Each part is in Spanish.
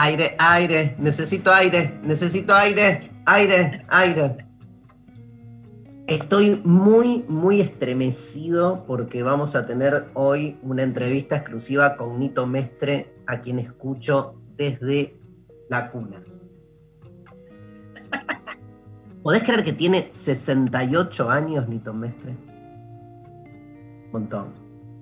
Aire, aire. Necesito aire, necesito aire, aire, aire. Estoy muy, muy estremecido porque vamos a tener hoy una entrevista exclusiva con Nito Mestre, a quien escucho desde la cuna. ¿Podés creer que tiene 68 años Nito Mestre? Un montón,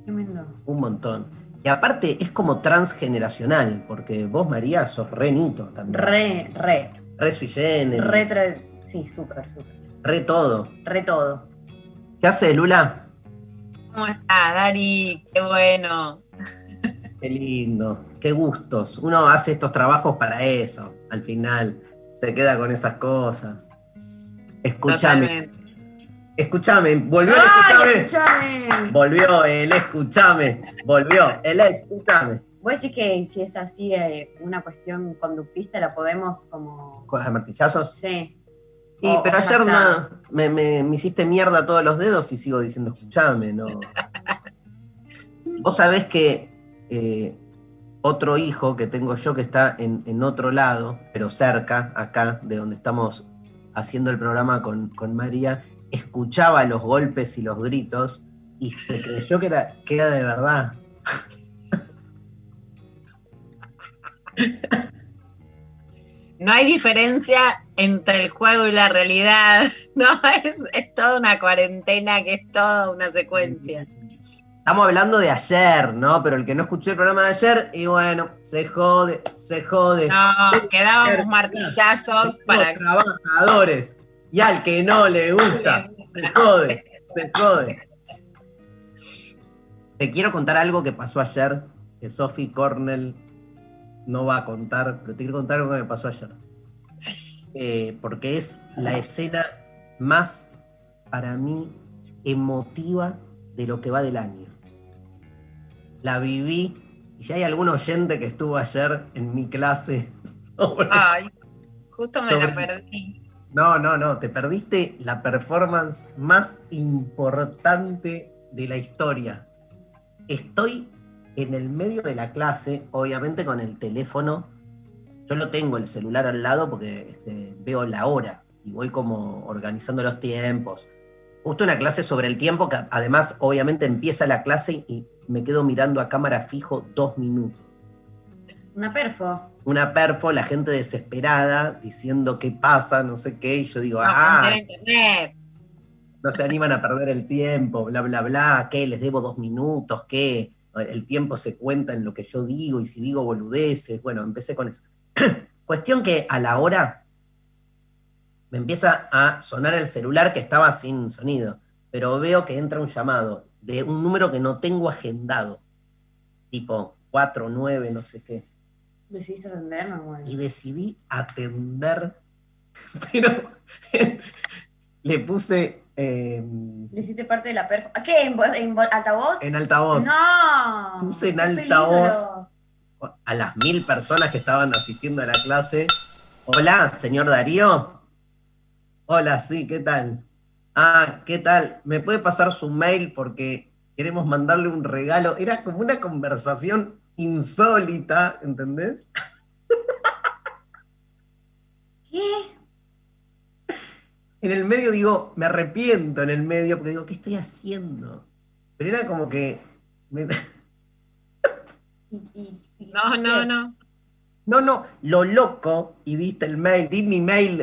Tremendo. un montón. Y aparte es como transgeneracional, porque vos, María, sos re Nito también. Re, re. Re sui generis, Re, tra- sí, súper, súper. re todo. Re todo. ¿Qué hace Lula? ¿Cómo estás, Dari? Qué bueno. Qué lindo, qué gustos. Uno hace estos trabajos para eso, al final. Se queda con esas cosas. Escúchame, Totalmente. Escúchame, volvió el ¡Ay, escúchame. escuchame! Volvió el escúchame, volvió el escúchame. Vos decís que si es así eh, una cuestión conductista la podemos como... ¿Con los martillazos? Sí. Y, O- pero o ayer me, me- me hiciste mierda todos los dedos y sigo diciendo escúchame, ¿no? Vos sabés que eh, otro hijo que tengo yo que está en, en otro lado, pero cerca, acá, de donde estamos haciendo el programa con, con María, escuchaba los golpes y los gritos y se creyó que era, que era de verdad. No hay diferencia entre el juego y la realidad. No, es, es toda una cuarentena que es toda una secuencia. Estamos hablando de ayer, ¿no? Pero el que no escuchó el programa de ayer, y bueno, se jode, se jode. No, quedábamos martillazos para Los trabajadores. Y al que no le gusta, se jode, se jode. Te quiero contar algo que pasó ayer, que Sophie Cornell no va a contar, pero te quiero contar algo que me pasó ayer. Eh, porque es la escena más, para mí, emotiva de lo que va del año. La viví, y si hay algún oyente que estuvo ayer en mi clase sobre Ay, justo me Sobre- la perdí. No, no, no, te perdiste la performance más importante de la historia. Estoy en el medio de la clase, obviamente con el teléfono. Yo lo tengo el celular al lado porque este, veo la hora y voy como organizando los tiempos. Justo una clase sobre el tiempo que además obviamente empieza la clase y me quedo mirando a cámara fijo dos minutos Una perfo. Una perfo, la gente desesperada, diciendo qué pasa, no sé qué, y yo digo, No ah, internet. no se animan a perder el tiempo, bla, bla, bla, ¿qué? Les debo dos minutos, ¿qué? El tiempo se cuenta en lo que yo digo, y si digo boludeces, bueno, empecé con eso. Cuestión que a la hora me empieza a sonar el celular que estaba sin sonido, pero veo que entra un llamado de un número que no tengo agendado, tipo 4, 9, no sé qué. ¿Decidiste atenderme? Bueno. y decidí atender, pero le puse eh, ¿Le hiciste parte de la perfo? ¿A qué? ¿En, vo- en vo- altavoz? en altavoz ¡No! Puse en ¡Qué altavoz. peligro! a las mil personas que estaban asistiendo a la clase. Hola, señor Darío. Hola, sí, ¿qué tal? Ah, ¿qué tal? ¿Me puede pasar su mail porque queremos mandarle un regalo? Era como una conversación insólita, ¿entendés? ¿Qué? En el medio digo, me arrepiento en el medio porque digo, ¿qué estoy haciendo? Pero era como que... me- No, no, no. No, no, lo loco, y diste el mail, di mi mail,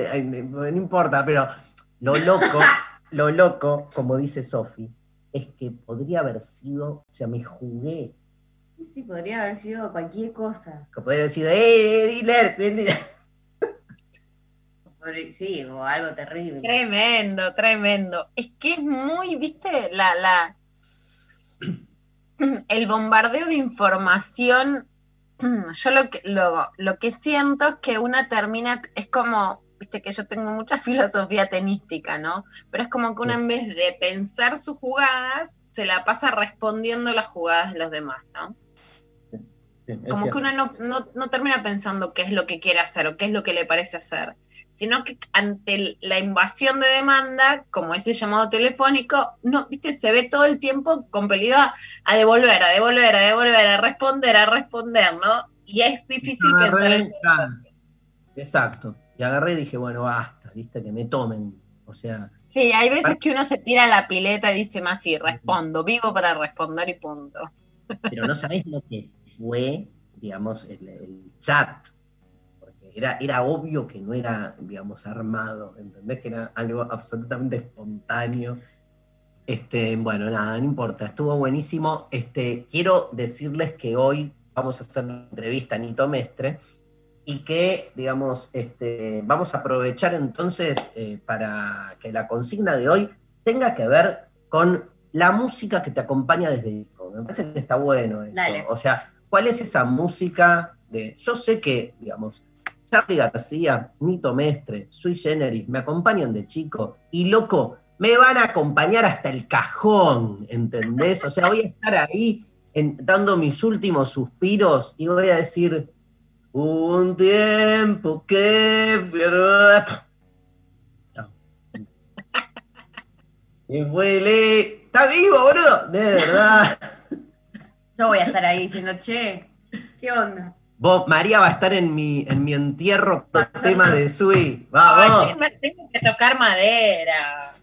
no importa, pero lo loco lo loco, como dice Sofi, es que podría haber sido, o sea, me jugué, Sí, podría haber sido cualquier cosa. que podría haber sido, ¡eh, dealer! dealer". Podría- Sí, o algo terrible. Tremendo, tremendo. Es que es muy, viste, la, la el bombardeo de información. Yo lo que, lo, lo que siento es que una termina, es como, viste que yo tengo mucha filosofía tenística, ¿no? Pero es como que una en vez de pensar sus jugadas, se la pasa respondiendo las jugadas de los demás, ¿no? Sí, Como que uno no, no, no termina pensando qué es lo que quiere hacer o qué es lo que le parece hacer, sino que ante la invasión de demanda, como ese llamado telefónico, no, viste, se ve todo el tiempo compelido a, a devolver, a devolver, a devolver, a responder, a responder, ¿no? Y es difícil Agarré, pensar en. Exacto. Y agarré y dije, bueno, basta, viste, que me tomen. O sea, Sí, hay veces que uno se tira a la pileta y dice más, sí, respondo, vivo para responder y punto. Pero no sabés lo que fue, digamos, el, chat. Porque era, era obvio que no era, digamos, armado, ¿entendés? Que era algo absolutamente espontáneo. Este, bueno, nada, no importa, estuvo buenísimo. Este, quiero decirles que hoy vamos a hacer una entrevista a Nito Mestre y que, digamos, este, vamos a aprovechar entonces eh, para que la consigna de hoy tenga que ver con la música que te acompaña desde. Me parece que está bueno eso. Dale. O sea, ¿cuál es esa música de. Yo sé que, digamos, Charlie García, Nito Mestre, Sui Generis me acompañan de chico y loco, me van a acompañar hasta el cajón, ¿entendés? O sea, voy a estar ahí en- dando mis últimos suspiros y voy a decir, un tiempo que... Y fue le... ¿Está vivo, boludo? De verdad. Yo voy a estar ahí diciendo, che, ¿qué onda? Vos, María va a estar en mi, en mi entierro por el tema de Sui. Vamos. tengo, tengo que tocar madera.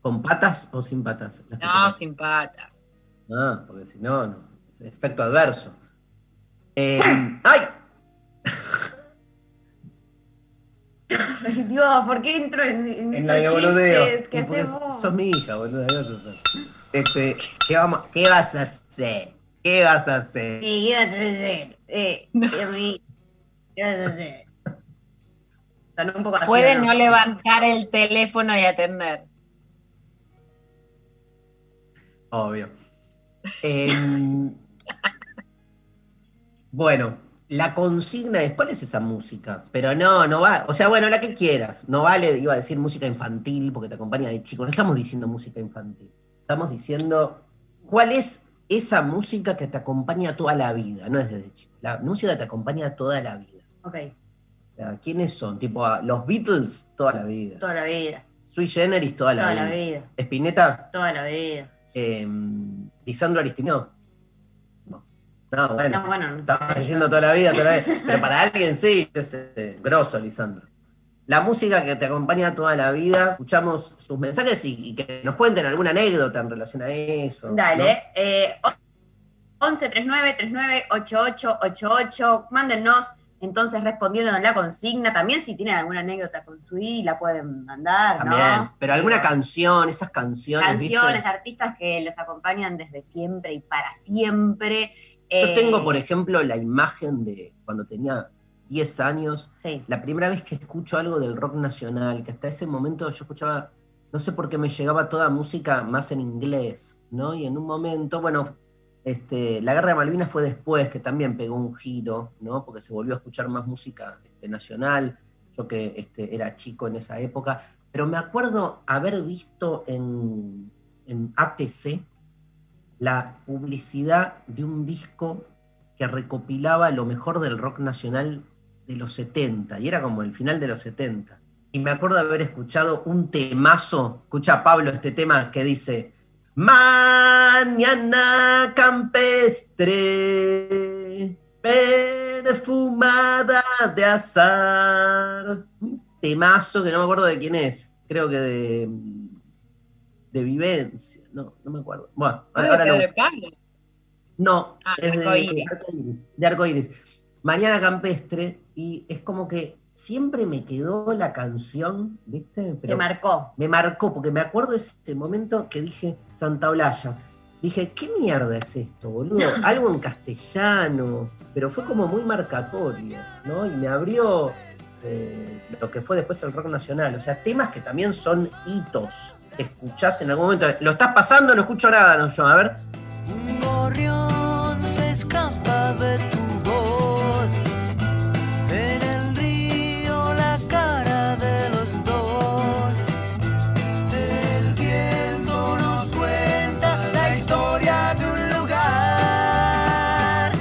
¿Con patas o sin patas? Las No, sin patas. Ah, porque si no, no. Es efecto adverso. Eh, ¡Ay! Dios, ¿por qué entro en, en En la estos de boludeo. chistes que Porque hacemos? Sos mi hija, boludo. ¿Qué vas a hacer? Este, ¿qué, vamos, ¿Qué vas a hacer? ¿Qué vas a hacer? Sí, ¿qué vas a hacer? Eh, eh, mí, ¿Qué vas a hacer? Son un poco Puede ¿no? no levantar el teléfono y atender. Obvio. Em, bueno, la consigna es, ¿cuál es esa música? Pero no, no va, o sea, bueno, la que quieras. No vale, iba a decir música infantil porque te acompaña de chico. No estamos diciendo música infantil. Estamos diciendo, ¿cuál es esa música que te acompaña toda la vida? No es desde chico. La música te acompaña toda la vida. Ok, O sea, ¿Quiénes son? Tipo, los Beatles, toda la vida. toda la vida, Sui Generis, toda la toda vida. la vida, Spinetta, toda la vida. eh, Lisandro Aristino. No. No, bueno. No, bueno, no Estaba sé. diciendo toda la vida, toda la vida. Pero para alguien sí, es eh, grosso, Lisandro. La música que te acompaña toda la vida, escuchamos sus mensajes y, y que nos cuenten alguna anécdota en relación a eso. Dale, eh, 11 39 39 88 88, mándennos entonces respondiendo a la consigna. También si tienen alguna anécdota con su I, la pueden mandar, ¿no? También. ¿no? Pero alguna canción, esas canciones. canciones, ¿viste? artistas que los acompañan desde siempre y para siempre. Yo tengo, por ejemplo, la imagen de cuando tenía 10 años, Sí, la primera vez que escucho algo del rock nacional, que hasta ese momento yo escuchaba, no sé por qué me llegaba toda música más en inglés, ¿no? Y en un momento, bueno, este, la guerra de Malvinas fue después, que también pegó un giro, ¿no? Porque se volvió a escuchar más música este, nacional, yo que este, era chico en esa época, pero me acuerdo haber visto en, en ATC la publicidad de un disco que recopilaba lo mejor del rock nacional de los 70, y era como el final de los 70. Y me acuerdo haber escuchado un temazo, escucha Pablo este tema que dice, Mañana campestre, perfumada de azar. Un temazo que no me acuerdo de quién es, creo que de, de Vivencia, no, no me acuerdo. Bueno, ¿No es ahora de lo Pedro Pablo? no, Ah, es de Arcoíris. Arcoíris, de Arcoíris. Mañana Campestre, y es como que siempre me quedó la canción, ¿viste? Te Pero marcó. me marcó, porque me acuerdo ese momento que dije Santa Olalla. Dije, ¿qué mierda es esto, boludo? Algo en castellano, pero fue como muy marcatorio, ¿no? Y me abrió eh, lo que fue después el rock nacional. O sea, temas que también son hitos. Escuchás en algún momento. ¿Lo estás pasando? No escucho nada, no yo. A ver. Un gorrión se escapa de tu voz. En el río la cara de los dos. El viento nos cuenta la historia de un lugar.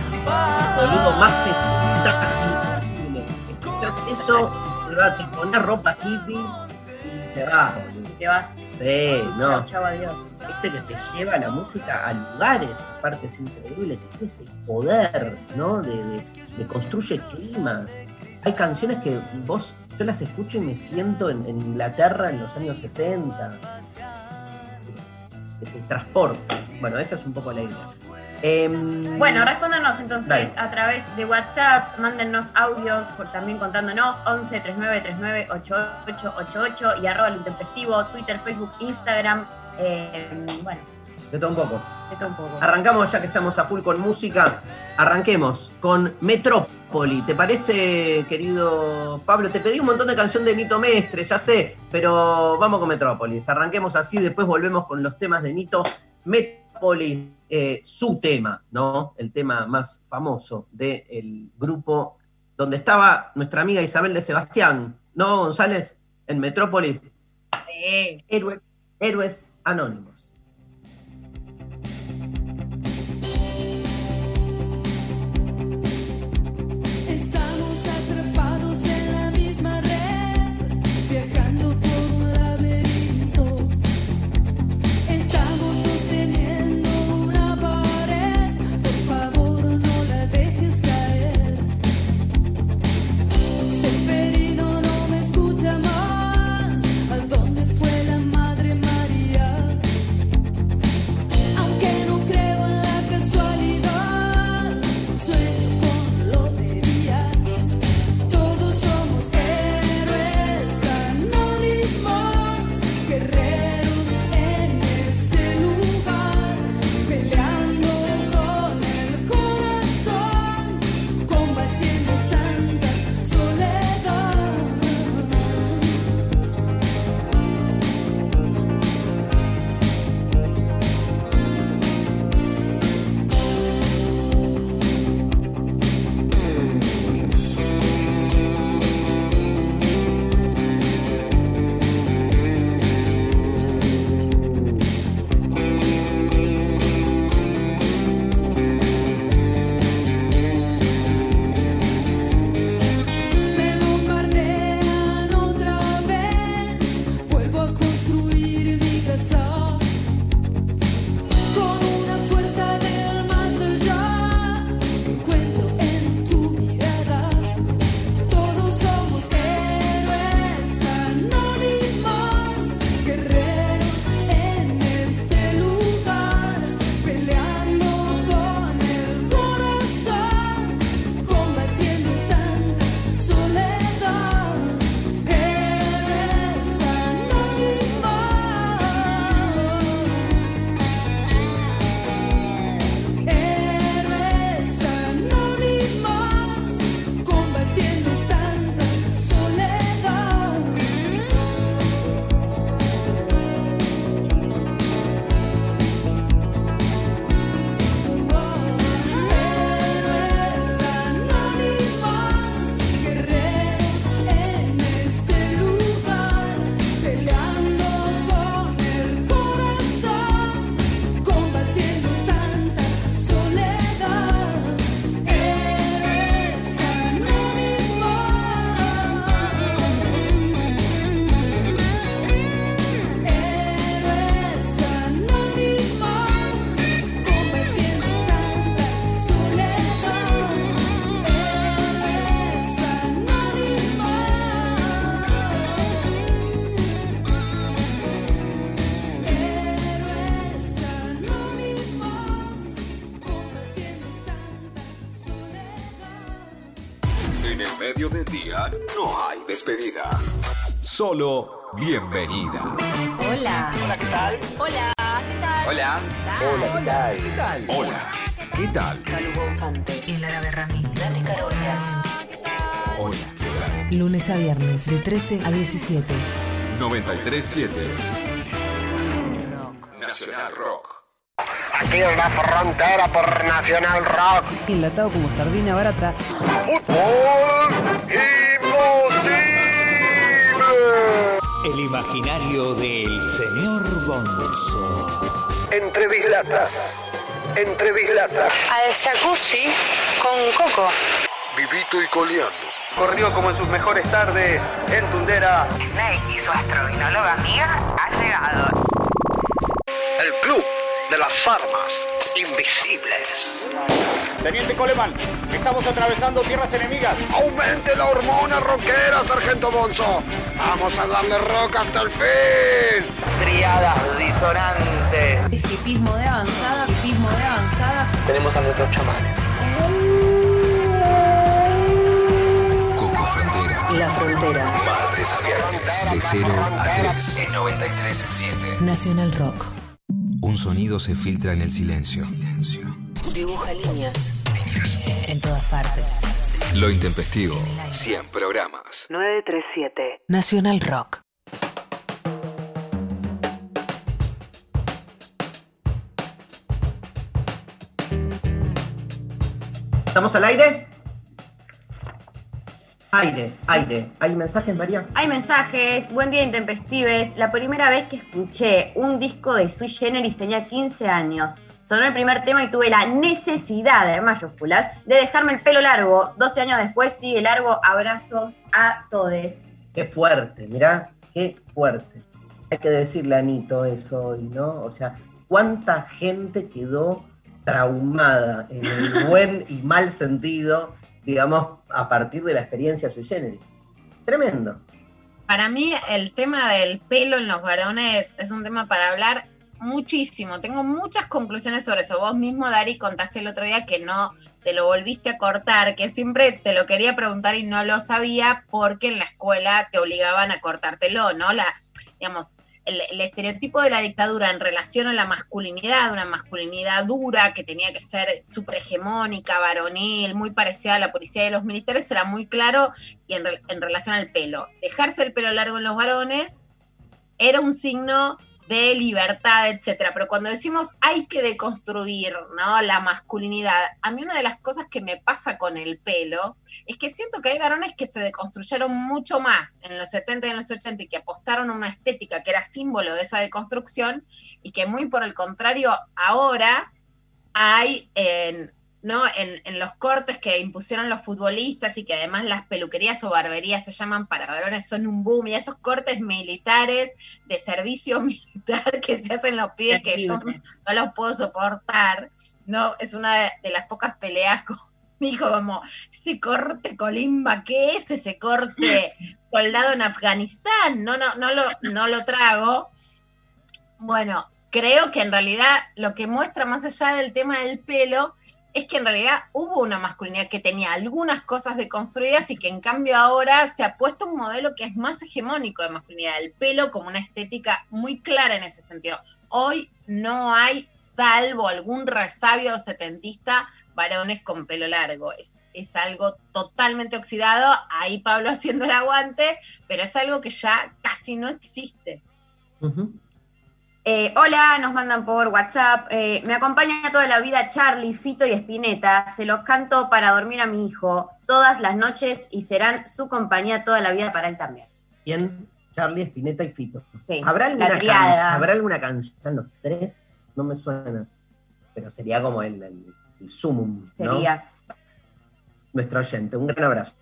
Boludo, más imposible. Escuchás eso, te pones ropa hippie y te vas, boludo. Te vas. Sí, no. Chau, chau, adiós. Viste que te lleva la música a lugares, aparte es increíble, que tiene ese poder, ¿no? De, de- de construye climas. Hay canciones que vos, yo las escucho y me siento en, en Inglaterra en los años 60. Te, te transporta. Bueno, esa es un poco la idea. Em, Bueno, respóndanos entonces Dale. a través de WhatsApp, mándennos audios por también contándonos 11 39 39 8888 y arroba el intempestivo, Twitter, Facebook, Instagram, eh, bueno, de todo un poco. de todo un poco. Arrancamos ya que estamos a full con música. Arranquemos con Metrópoli. ¿Te parece, querido Pablo? Te pedí un montón de canción de Nito Mestre, ya sé, pero vamos con Metrópolis. Arranquemos así, después volvemos con los temas de Nito. Metrópolis, eh, su tema, ¿no? El tema más famoso del grupo donde estaba nuestra amiga Isabel de Sebastián, ¿no, González? En Metrópolis. Sí. Héroes, héroes anónimos. Medio del día no hay despedida. Solo bienvenida. Hola. Hola, ¿qué tal? Hola, ¿qué tal? Hola. Hola, ¿qué tal? Hola. ¿Qué tal? Calugo Infante. Y Lara Berrami. Date Carolinas. Hola. ¿Qué tal? Lunes a viernes de 13 a 17. 937 Nacional Rock. Aquí en la frontera por Nacional Rock. Enlatado como sardina barata. ¡Fútbol imposible! El imaginario del señor Bonzo. Entre bislatas. Entre bislatas. Al jacuzzi con coco. Vivito y coleando. Corrió como en sus mejores tardes en Tundera. Snake y su astrovinóloga amiga ha llegado. El club de las armas invisibles. Teniente Coleman, estamos atravesando tierras enemigas. Aumente la hormona rockera, Sargento Bonzo. Vamos a darle rock hasta el fin. Triadas disonantes. Hipismo de avanzada, hipismo de avanzada. Tenemos a nuestros chamanes. Coco Frontera. La Frontera. Martes a viernes. De 0 a 3. En 93.7. Nacional Rock. Un sonido se filtra en el silencio. Dibuja líneas. En todas partes. Lo intempestivo. 100 programas. 937. Nacional Rock. ¿Estamos al aire? Aire, aire. ¿Hay mensajes, María? Hay mensajes, buen día intempestives. La primera vez que escuché un disco de Sui Generis tenía 15 años. Sonó el primer tema y tuve la necesidad, de mayúsculas, de dejarme el pelo largo. 12 años después sigue largo. Abrazos a todos. Qué fuerte, mirá, qué fuerte. Hay que decirle a Anito eso hoy, ¿no? O sea, cuánta gente quedó traumada en el buen y mal sentido, digamos, a partir de la experiencia sui generis. Tremendo. Para mí el tema del pelo en los varones es un tema para hablar muchísimo. Tengo muchas conclusiones sobre eso. Vos mismo, Dari, contaste el otro día que no te lo volviste a cortar, que siempre te lo quería preguntar y no lo sabía porque en la escuela te obligaban a cortártelo, ¿no? La, digamos, el, estereotipo de la dictadura en relación a la masculinidad, una masculinidad dura que tenía que ser súper hegemónica, varonil, muy parecida a la policía de los militares, era muy claro y en, en relación al pelo. Dejarse el pelo largo en los varones era un signo de libertad, etcétera. Pero cuando decimos hay que deconstruir ¿no? la masculinidad, a mí una de las cosas que me pasa con el pelo es que siento que hay varones que se deconstruyeron mucho más en los 70 y en los 80 y que apostaron a una estética que era símbolo de esa deconstrucción y que muy por el contrario ahora hay en, ¿no? En, en los cortes que impusieron los futbolistas y que además las peluquerías o barberías se llaman para varones son un boom y esos cortes militares de servicio militar que se hacen los pibes que yo no los puedo soportar, ¿no? Es una de, de las pocas peleas con mi hijo como, ese corte colimba, ¿qué es ese corte soldado en Afganistán? No, no, no lo, no lo trago. Bueno, creo que en realidad lo que muestra más allá del tema del pelo es que en realidad hubo una masculinidad que tenía algunas cosas deconstruidas y que en cambio ahora se ha puesto un modelo que es más hegemónico de masculinidad, el pelo como una estética muy clara en ese sentido. Hoy no hay, salvo algún resabio setentista, varones con pelo largo. Es, es algo totalmente oxidado, ahí Pablo haciendo el aguante, pero es algo que ya casi no existe. Eh, hola, nos mandan por WhatsApp. Eh, me acompaña toda la vida Charlie, Fito y Espineta. Se los canto para dormir a mi hijo todas las noches y serán su compañía toda la vida para él también. Bien, Charlie, Spinetta y Fito. Sí, ¿Habrá alguna, la triada. can- ¿Habrá alguna canción? ¿Están los tres? No me suena. Pero sería como el, el, el sumum, ¿no? Sería. Nuestro oyente. Un gran abrazo.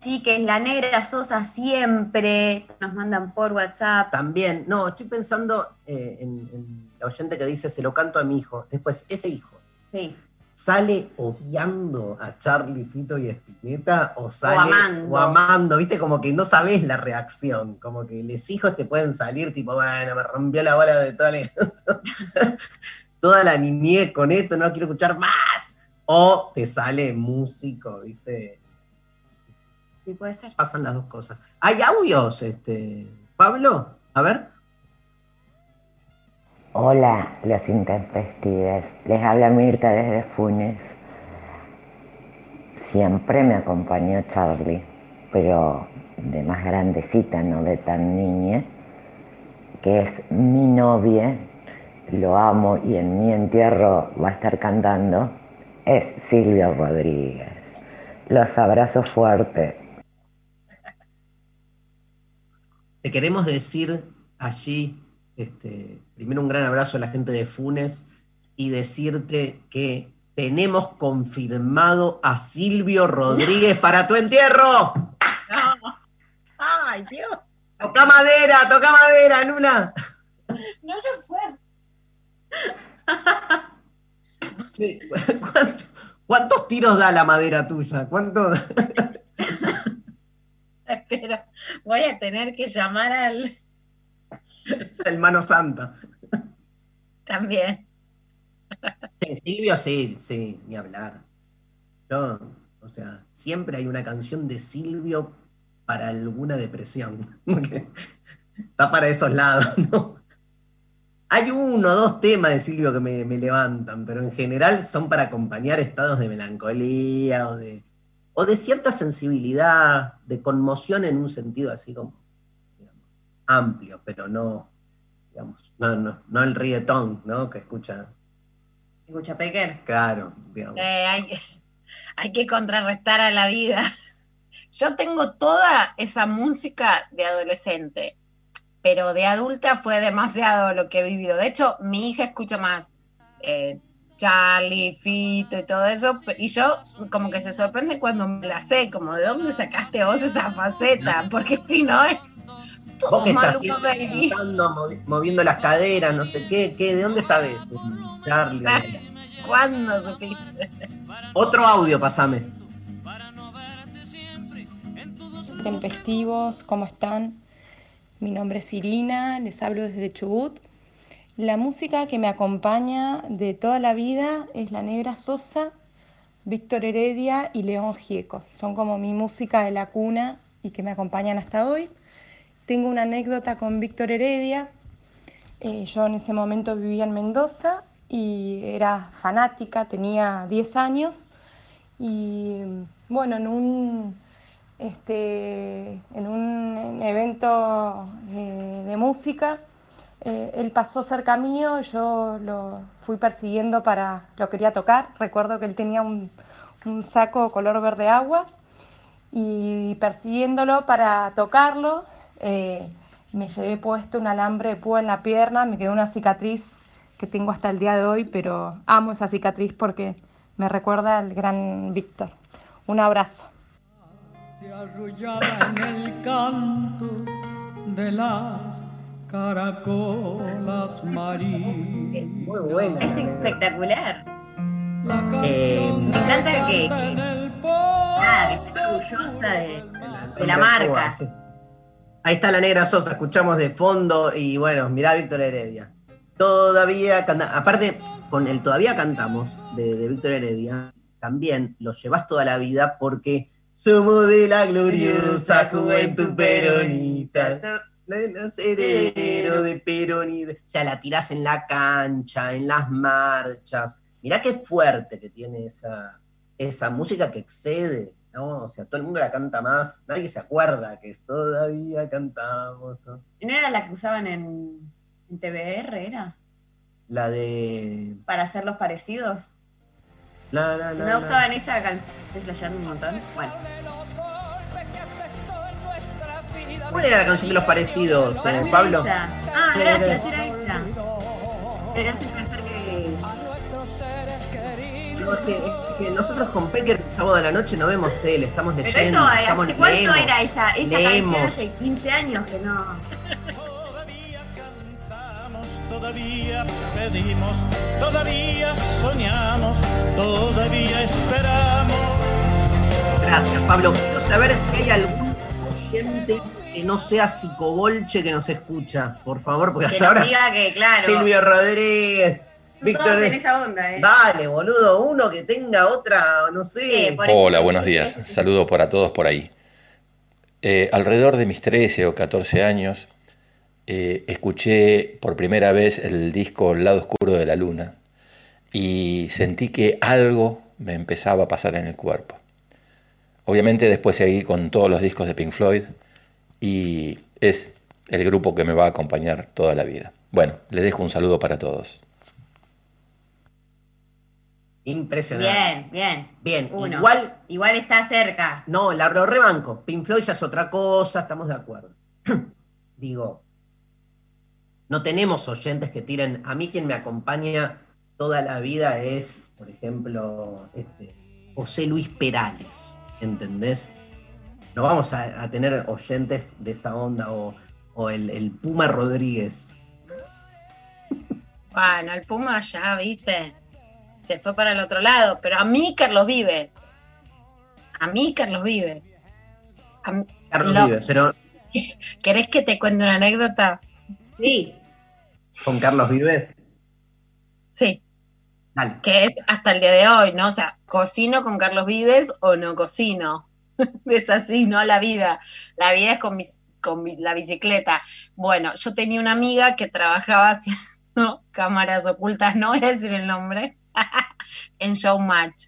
Chiques, la negra Sosa siempre. Nos mandan por WhatsApp. También, no, estoy pensando eh, en, en la oyente que dice, se lo canto a mi hijo. Después, ese hijo, Sí. ¿sale odiando a Charlie, Fito y Spinetta o sale amando. o amando? ¿Viste? Como que no sabes la reacción. Como que los hijos te pueden salir tipo, bueno, me rompió la bola de toda la, toda la niñez con esto, no quiero escuchar más. O te sale músico, ¿viste? Sí, puede ser. Pasan las dos cosas. ¿Hay audios, este, Pablo? A ver. Hola, los intempestives. Les habla Mirta desde Funes. Siempre me acompañó Charlie, pero de más grandecita, no de tan niña, que es mi novia, lo amo y en mi entierro va a estar cantando, es Silvio Rodríguez. Los abrazo fuerte. Te queremos decir allí, este, primero un gran abrazo a la gente de Funes y decirte que tenemos confirmado a Silvio Rodríguez para tu entierro. Ay, Dios. Toca madera, toca madera, Luna. No lo fue. Che, ¿cuánto- ¿Cuántos tiros da la madera tuya? ¿Cuánto? Pero voy a tener que llamar al El mano santa. también. Sí, Silvio, sí, sí, ni hablar. Yo, o sea, siempre hay una canción de Silvio para alguna depresión. Está para esos lados, ¿no? Hay uno o dos temas de Silvio que me, me levantan, pero en general son para acompañar estados de melancolía o de, o de cierta sensibilidad, de conmoción en un sentido así como digamos, amplio, pero no, digamos, no, no, no el reggaetón, ¿no? Que escucha, Escucha, Pecker. claro, digamos. Eh, hay, que, hay que contrarrestar a la vida. Yo tengo toda esa música de adolescente, pero de adulta fue demasiado lo que he vivido. De hecho, mi hija escucha más eh, Charlie, Fito y todo eso, y yo como que se sorprende cuando me la sé, como de dónde sacaste vos esa faceta, porque si no es Vos que estás cantando, movi- moviendo las caderas, no sé qué, qué, ¿de dónde sabes? Charlie. ¿Cuándo supiste? Otro audio, pasame. Tempestivos, ¿cómo están? Mi nombre es Irina, les hablo desde Chubut. La música que me acompaña de toda la vida es La Negra Sosa, Víctor Heredia y León Gieco. Son como mi música de la cuna y que me acompañan hasta hoy. Tengo una anécdota con Víctor Heredia. Eh, yo en ese momento vivía en Mendoza y era fanática, tenía 10 años y bueno, en un, este, en un evento eh, de música, eh, él pasó cerca mío, yo lo fui persiguiendo para, lo quería tocar, recuerdo que él tenía un, un saco color verde agua y persiguiéndolo para tocarlo, eh, me llevé puesto un alambre de púa en la pierna, me quedó una cicatriz que tengo hasta el día de hoy, pero amo esa cicatriz porque me recuerda al gran Víctor. Un abrazo. Caracolas marinas. Muy buena. Es espectacular. Eh, Me encanta que, que, ah, que esté orgullosa de, de la marca. Sí. Ahí está la negra Sosa, escuchamos de fondo y bueno, mirá a Víctor Heredia. Todavía canta, aparte con el todavía cantamos de, de Víctor Heredia, también lo llevas toda la vida porque somos de la gloriosa juventud peronista. De los herederos de Perón y de- ya la tirás en la cancha, en las marchas. Mirá qué fuerte que tiene esa, esa música que excede, ¿no? O sea, todo el mundo la canta más, nadie se acuerda que todavía cantamos. ¿no? ¿No era la que usaban en, en TBR, era? La de. Para hacer los parecidos. La, la, la, ¿No usaban esa canción? Estoy flasheando un montón. Bueno. ¿Cuál era la canción de los parecidos, eh, Pablo? esa. Ah, gracias, era esta. Gracias, que... No, es que, es que nosotros con Pecker el sábado de la noche no vemos tele, estamos Pero leyendo. esto, estamos, ¿hace cuánto leemos, era esa, esa leemos. canción? Hace 15 años que no... Todavía pedimos, todavía soñamos, todavía esperamos. Gracias, Pablo. Quiero saber si hay algún oyente que no sea psicobolche que nos escucha, por favor, porque Que hasta nos ahora. diga que, claro. Silvio Rodríguez, Todos Víctor. en esa onda, ¿eh? Dale, boludo, uno que tenga otra, no sé. Sí, por Hola, buenos días. Saludo para todos por ahí. eh, alrededor de mis 13 o 14 años, eh, escuché por primera vez el disco El lado oscuro de la luna y sentí que algo me empezaba a pasar en el cuerpo. Obviamente después seguí con todos los discos de Pink Floyd y es el grupo que me va a acompañar toda la vida. Bueno, les dejo un saludo para todos. Impresionante. Bien, bien. Bien, Uno. igual. Igual está cerca. No, la lo rebanco. Pink Floyd ya es otra cosa, estamos de acuerdo. Digo, no tenemos oyentes que tiren. A mí quien me acompaña toda la vida es, por ejemplo, este, José Luis Perales. ¿Entendés? No vamos a, a tener oyentes de esa onda o, o el, el Puma Rodríguez. Bueno, el Puma ya, viste, se fue para el otro lado, pero a mí Carlos Vives. A mí Carlos Vives. A mí- Carlos lo- Vives, pero ¿Querés que te cuente una anécdota? Sí. con Carlos Vives. Sí. Dale. Que es hasta el día de hoy, ¿no? O sea, ¿cocino con Carlos Vives o no cocino? es así, ¿no? La vida. La vida es con, mis- con mi- la bicicleta. Bueno, yo tenía una amiga que trabajaba haciendo cámaras ocultas, no voy a decir el nombre, en Showmatch.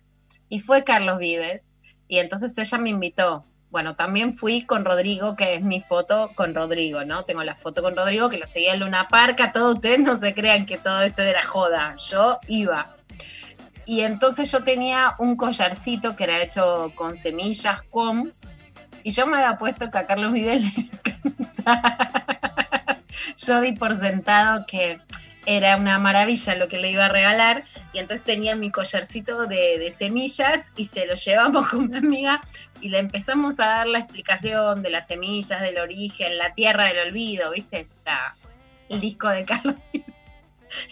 Y fue Carlos Vives. Y entonces ella me invitó. Bueno, también fui con Rodrigo, que es mi foto con Rodrigo, ¿no? Tengo la foto con Rodrigo, que lo seguía en Luna Park. A todos ustedes no se crean que todo esto era joda. Yo iba. Y entonces yo tenía un collarcito que era hecho con semillas, con. Y yo me había puesto que a Carlos Vives le encantaba. Yo di por sentado que era una maravilla lo que le iba a regalar. Y entonces tenía mi collarcito de, semillas y se lo llevamos con mi amiga y le empezamos a dar la explicación de las semillas, del origen, la tierra del olvido, ¿viste? Es la- el disco de Carlos Vives.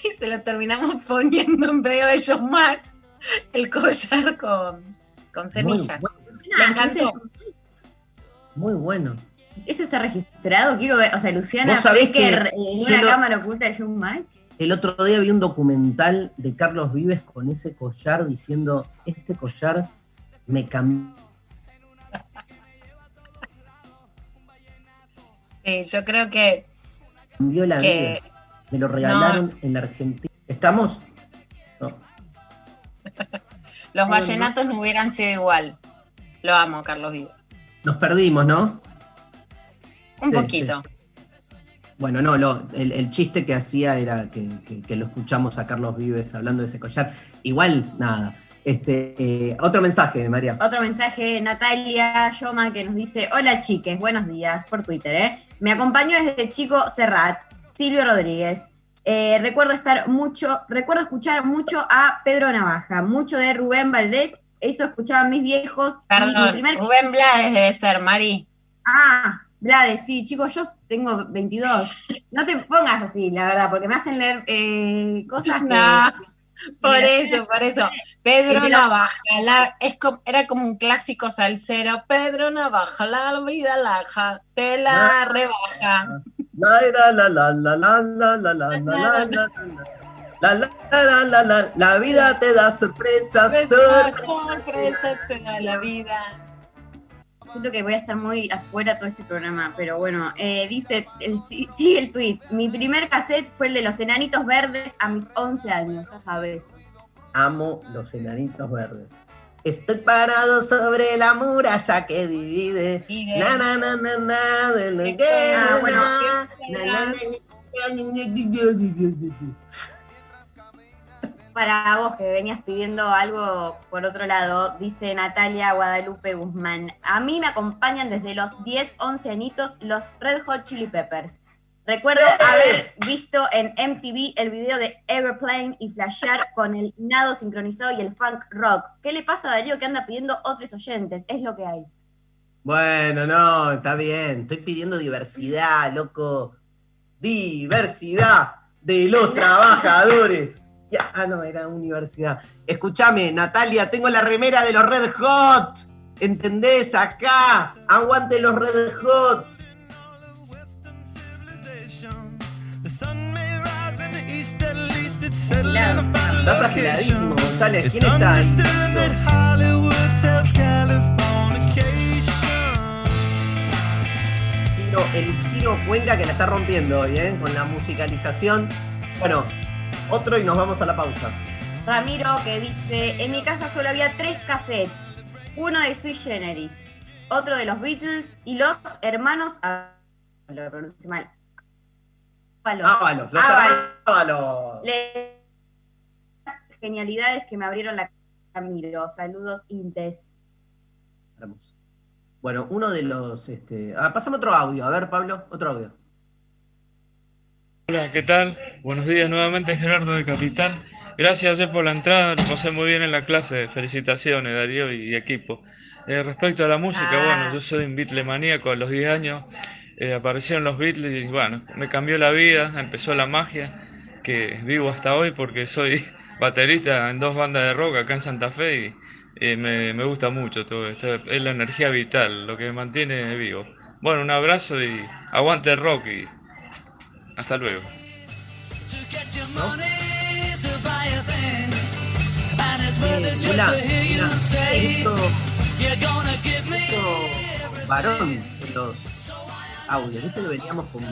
Y se lo terminamos poniendo en medio de showmatch el collar con, con semillas. Le encantó. Muy bueno. ¿Eso está registrado? Quiero ver. O sea, Luciana Becker que en una lo- cámara oculta de Showmatch. El otro día vi un documental de Carlos Vives con ese collar diciendo, este collar me cambió. Sí, yo creo que, la que vida. Me lo regalaron en la Argentina. ¿Estamos? No. los vallenatos no hubieran sido igual. Lo amo, Carlos Vives. Nos perdimos, ¿no? Un Sí, poquito. Bueno, no, lo- el, el chiste que hacía era que, que- que lo escuchamos a Carlos Vives hablando de ese collar. Igual, nada. Este, eh, otro mensaje, María. Otro mensaje, Natalia Yoma, que nos dice: Hola chiques, buenos días por Twitter, ¿eh? Me acompañó desde chico Serrat, Silvio Rodríguez. Eh, recuerdo estar mucho, recuerdo escuchar mucho a Pedro Navaja, mucho de Rubén Valdés, eso escuchaban mis viejos. mi Perdón, primer- Rubén Blades debe ser, Mari. Ah, Blades, sí, chicos, yo tengo 22. No te pongas así, la verdad, porque me hacen leer eh, cosas que. No, por eso, por eso. Pedro Navaja, la- es como- era como un clásico salsero. Pedro Navaja, la vida laja, te la rebaja. La la la la la la la la la la la la la la la la la la vida te da sorpresas. Sorpresas, te da la vida. Siento que voy a estar muy afuera todo este programa, pero bueno, eh, dice, el, sí- sigue el tweet. Mi primer cassette fue el de los enanitos verdes a mis 11 años, a veces. Amo los enanitos verdes. Estoy parado sobre la muralla que divide. Na, na, na, na, na, de lo que- Ah, bueno. Para vos que venías pidiendo algo por otro lado, dice Natalia Guadalupe Guzmán. A mí me acompañan desde los 10, 11 añitos los Red Hot Chili Peppers. Recuerdo haber visto en MTV el video de Airplane y flashear con el nado sincronizado y el funk rock. ¿Qué le pasa a Darío que anda pidiendo otros oyentes? Es lo que hay. Bueno, no, está bien. Estoy pidiendo diversidad, loco. Diversidad de los trabajadores. Ya- ah, no, era universidad. Escúchame, Natalia, tengo la remera de los Red Hot. ¿Entendés? Acá. Aguante los Red Hot. Estás afiladísimo, González. ¿Quién está? giro, el giro Cuenca que la está rompiendo hoy, ¿eh? Con la musicalización. Bueno, otro y nos vamos a la pausa. Ramiro que dice, en mi casa solo había tres cassettes, uno de Sui Generis, otro de los Beatles y los hermanos... Lo pronuncio mal. Ábalos. Ábalos, los Ábalos. Ábalos. Le- Genialidades que me abrieron la Ramiro. Saludos, Intes. Hermoso. Bueno, uno de los. Este... Ah, pasame otro audio. A ver, Pablo, otro audio. Hola, ¿qué tal? Buenos días nuevamente, Gerardo de Capitán. Gracias por la entrada, lo pasé muy bien en la clase. Felicitaciones, Darío y equipo. Eh, respecto a la música, bueno, yo soy un Beatle maníaco a los 10 años. eh, aparecieron los Beatles y bueno, me cambió la vida, empezó la magia que vivo hasta hoy porque soy baterista en dos bandas de rock acá en Santa Fe y eh, me, me gusta mucho todo esto. Es la energía vital, lo que me mantiene vivo. Bueno, un abrazo y aguante el rock y hasta luego. Eh, esto, esto varón en los audios. ¿Viste que veníamos con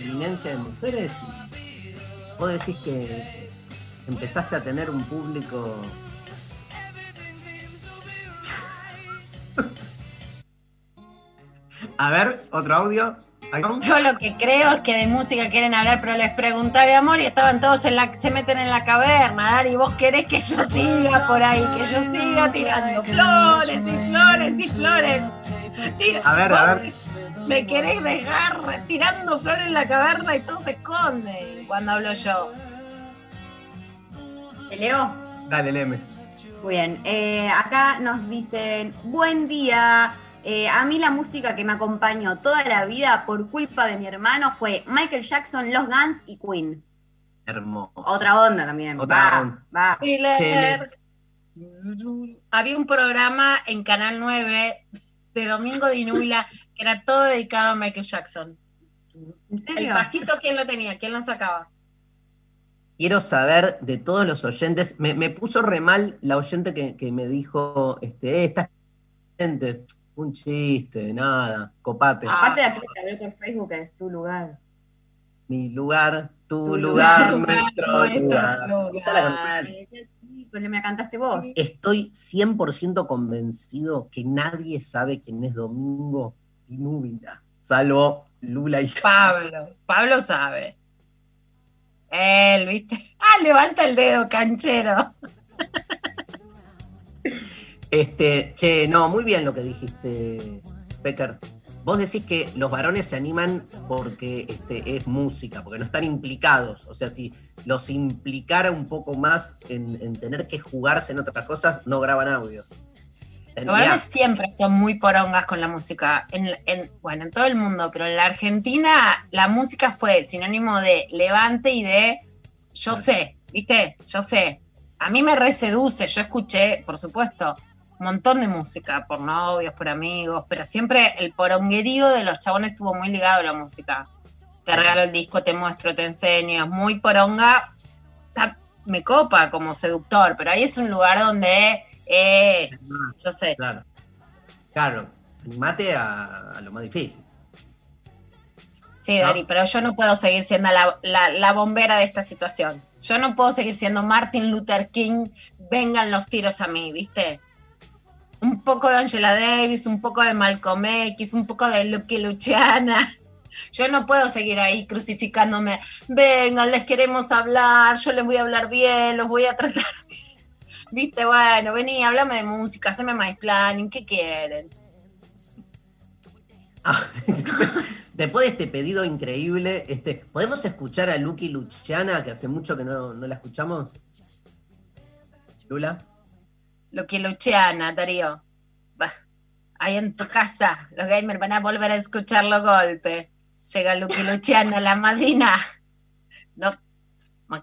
eminencia de mujeres? Y vos decís que empezaste a tener un público. A ver, otro audio. Yo lo que creo es que de música quieren hablar, pero les pregunté de amor y estaban todos en la, se meten en la caverna, Dari, y vos querés que yo siga por ahí, que yo siga tirando flores y flores y flores. Tira- A ver, a ver. Me querés dejar tirando flores en la caverna y todo se esconde cuando hablo yo. ¿Te leo? Dale, Leme. Muy bien. eh, acá nos dicen, buen día. Eh, a mí la música que me acompañó toda la vida por culpa de mi hermano fue Michael Jackson, Los Guns y Queen. Hermoso. Otra onda también. Otra va, onda. va. Thriller. Había un programa en Canal 9 de Domingo de Inula que era todo dedicado a Michael Jackson. ¿En El serio? pasito, ¿quién lo tenía? ¿Quién lo sacaba? Quiero saber de todos los oyentes. Me, me puso re mal la oyente que, que me dijo: este, eh, estas oyentes, un chiste, nada, copate. Aparte de la que te habló por Facebook, es tu lugar. Mi lugar, tu, Tu lugar, lugar, nuestro lugar. lugar. Esta la conocí. Sí, Pero me cantaste vos. Estoy 100% convencido que nadie sabe quién es Domingo Inúbila, salvo Lula y yo. Pablo. Pablo sabe. Él, ¿viste? Ah, levanta el dedo, canchero. Este, che, no, muy bien lo que dijiste, Becker. Vos decís que los varones se animan porque este, es música, porque no están implicados. O sea, si los implicara un poco más en, en tener que jugarse en otras cosas, no graban audio. Los varones siempre son muy porongas con la música. En, en- bueno, en todo el mundo, pero en la Argentina la música fue sinónimo de levante y de yo sé, ¿viste? Yo sé. A mí me reseduce, yo escuché, por supuesto, un montón de música, por novios, por amigos, pero siempre el poronguerío de los chabones estuvo muy ligado a la música. Te regalo el disco, te muestro, te enseño, es muy poronga, me copa como seductor, pero ahí es un lugar donde, eh, yo sé. Claro. Claro, animate a, a lo más difícil. Sí, Dari, pero yo no puedo seguir siendo la, la- la bombera de esta situación. Yo no puedo seguir siendo Martin Luther King, vengan los tiros a mí, ¿viste? Un poco de Angela Davis, un poco de Malcolm X, un poco de Lucky Luciana. Yo no puedo seguir ahí crucificándome. Vengan, les queremos hablar, yo les voy a hablar bien, los voy a tratar. ¿Viste? Bueno, vení, háblame de música, haceme my planning, ¿qué quieren? Después de este pedido increíble, este, ¿podemos escuchar a Lucky Luciana, que hace mucho que no, no la escuchamos? Lula. Que Luciana, Darío. Bah, ahí en tu casa, los gamers van a volver a escuchar los golpes. Llega Lucky Luciana, la madrina. No,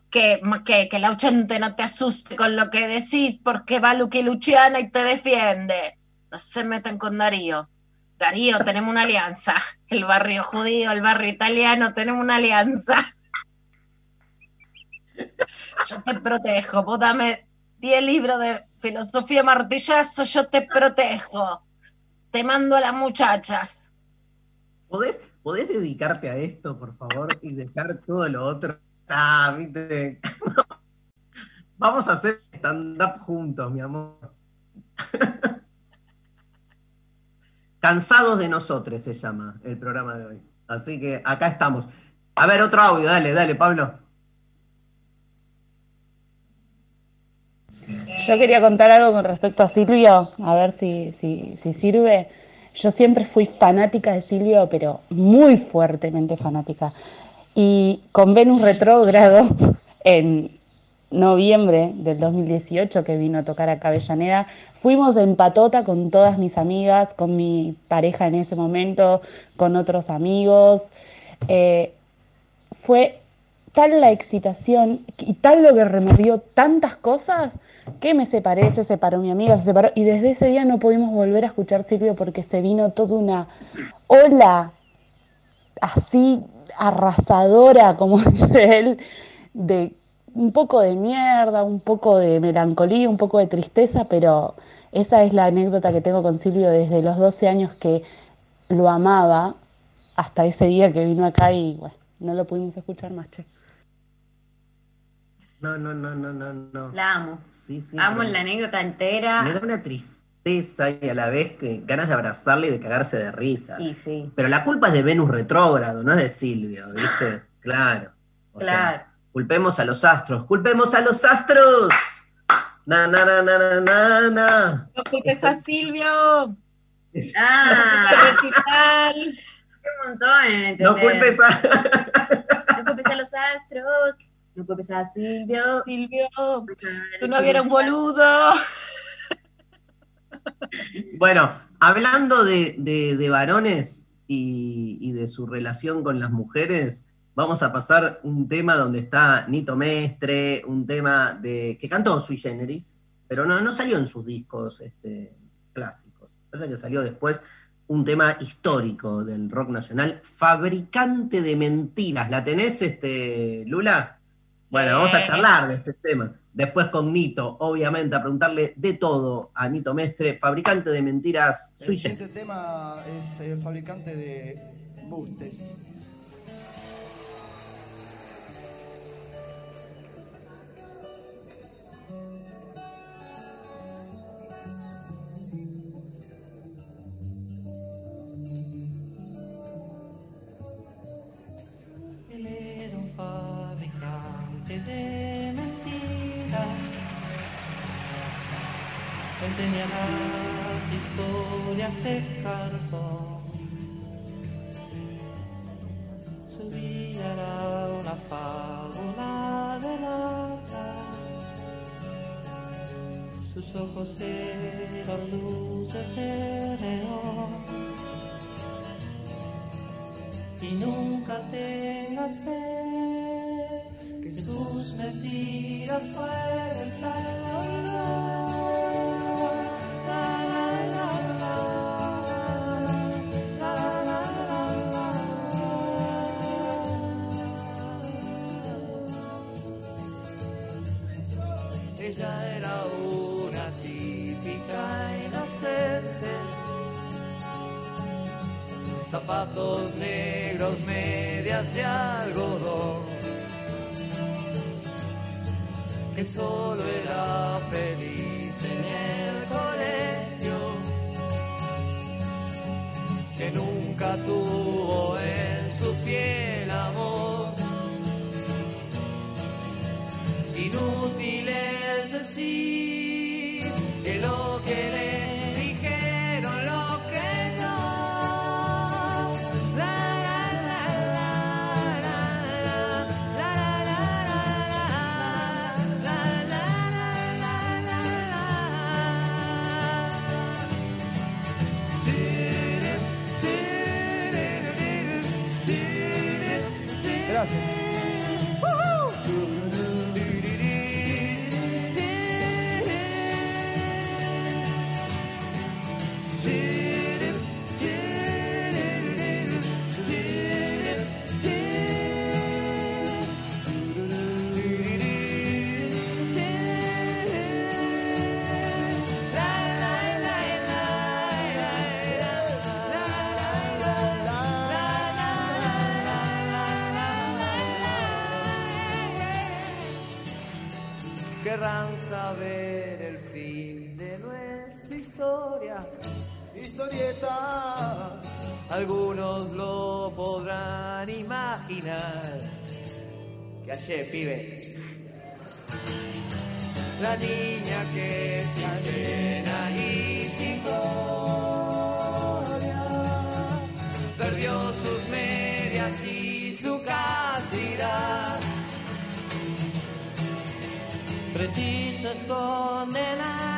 que, que, que la ochente no te asuste con lo que decís, porque va Lucky Luciana y te defiende. No se metan con Darío. Darío, tenemos una alianza. El barrio judío, el barrio italiano, tenemos una alianza. Yo te protejo. Vos dame 10 libros de filosofía martillazo, yo te protejo. Te mando a las muchachas. ¿Podés, ¿podés dedicarte a esto, por favor, y dejar todo lo otro? Ah. Vamos a hacer stand-up juntos, mi amor. Cansados de nosotros se llama el programa de hoy. Así que acá estamos. A ver, otro audio, dale, dale, Pablo. Yo quería contar algo con respecto a Silvio, a ver si, si, si sirve. Yo siempre fui fanática de Silvio, pero muy fuertemente fanática. Y con Venus Retrógrado, en noviembre del 2018, que vino a tocar a Avellaneda, fuimos de empatota con todas mis amigas, con mi pareja en ese momento, con otros amigos. Eh, fue tal la excitación y tal lo que removió tantas cosas que me separé, se separó mi amiga, se separó y desde ese día no pudimos volver a escuchar Silvio porque se vino toda una ola así arrasadora, como dice él, de un poco de mierda, un poco de melancolía, un poco de tristeza, pero esa es la anécdota que tengo con Silvio desde los 12 años que lo amaba hasta ese día que vino acá y bueno, no lo pudimos escuchar más, che. No, no, no, no, no, no. La amo. Sí, sí. amo pero la anécdota entera. Me da una tristeza y a la vez que ganas de abrazarle y de cagarse de risa. Sí, Pero la culpa es de Venus retrógrado, no es de Silvio, ¿viste? Claro. O sea, claro. culpemos a los astros, culpemos a los astros. Na, na, na, na, na, na. No culpes a Silvio. Ah, Recital. un montón. ¿entendés? No culpes a. No culpes a los astros. No culpes a Silvio. Silvio, tu novio era un boludo. Bueno, hablando de, de- de varones y, y de su relación con las mujeres, vamos a pasar un tema donde está Nito Mestre, un tema de que cantó Sui Generis, pero no, no salió en sus discos este, clásicos. Pasa que salió después un tema histórico del rock nacional, Fabricante de Mentiras. ¿La tenés, este, Lula? Bueno, vamos a charlar de este tema. Después con Nito, obviamente, a preguntarle de todo a Nito Mestre, fabricante de mentiras El siguiente tema es el fabricante de bustes. Las historias de cartón. Su vida era una fábula de lata. Sus ojos eran luces de neón. y nunca tengas fe que sus mentiras pueden Ella zapatos negros, medias de algodón, que solo era feliz en el colegio, que nunca tuvo en su piel amor. Inútil es decir Algunos lo podrán imaginar. ¿Qué hace, pibe? La niña que se ajena y sin gloria perdió sus medias y su castidad. Preciso esconderla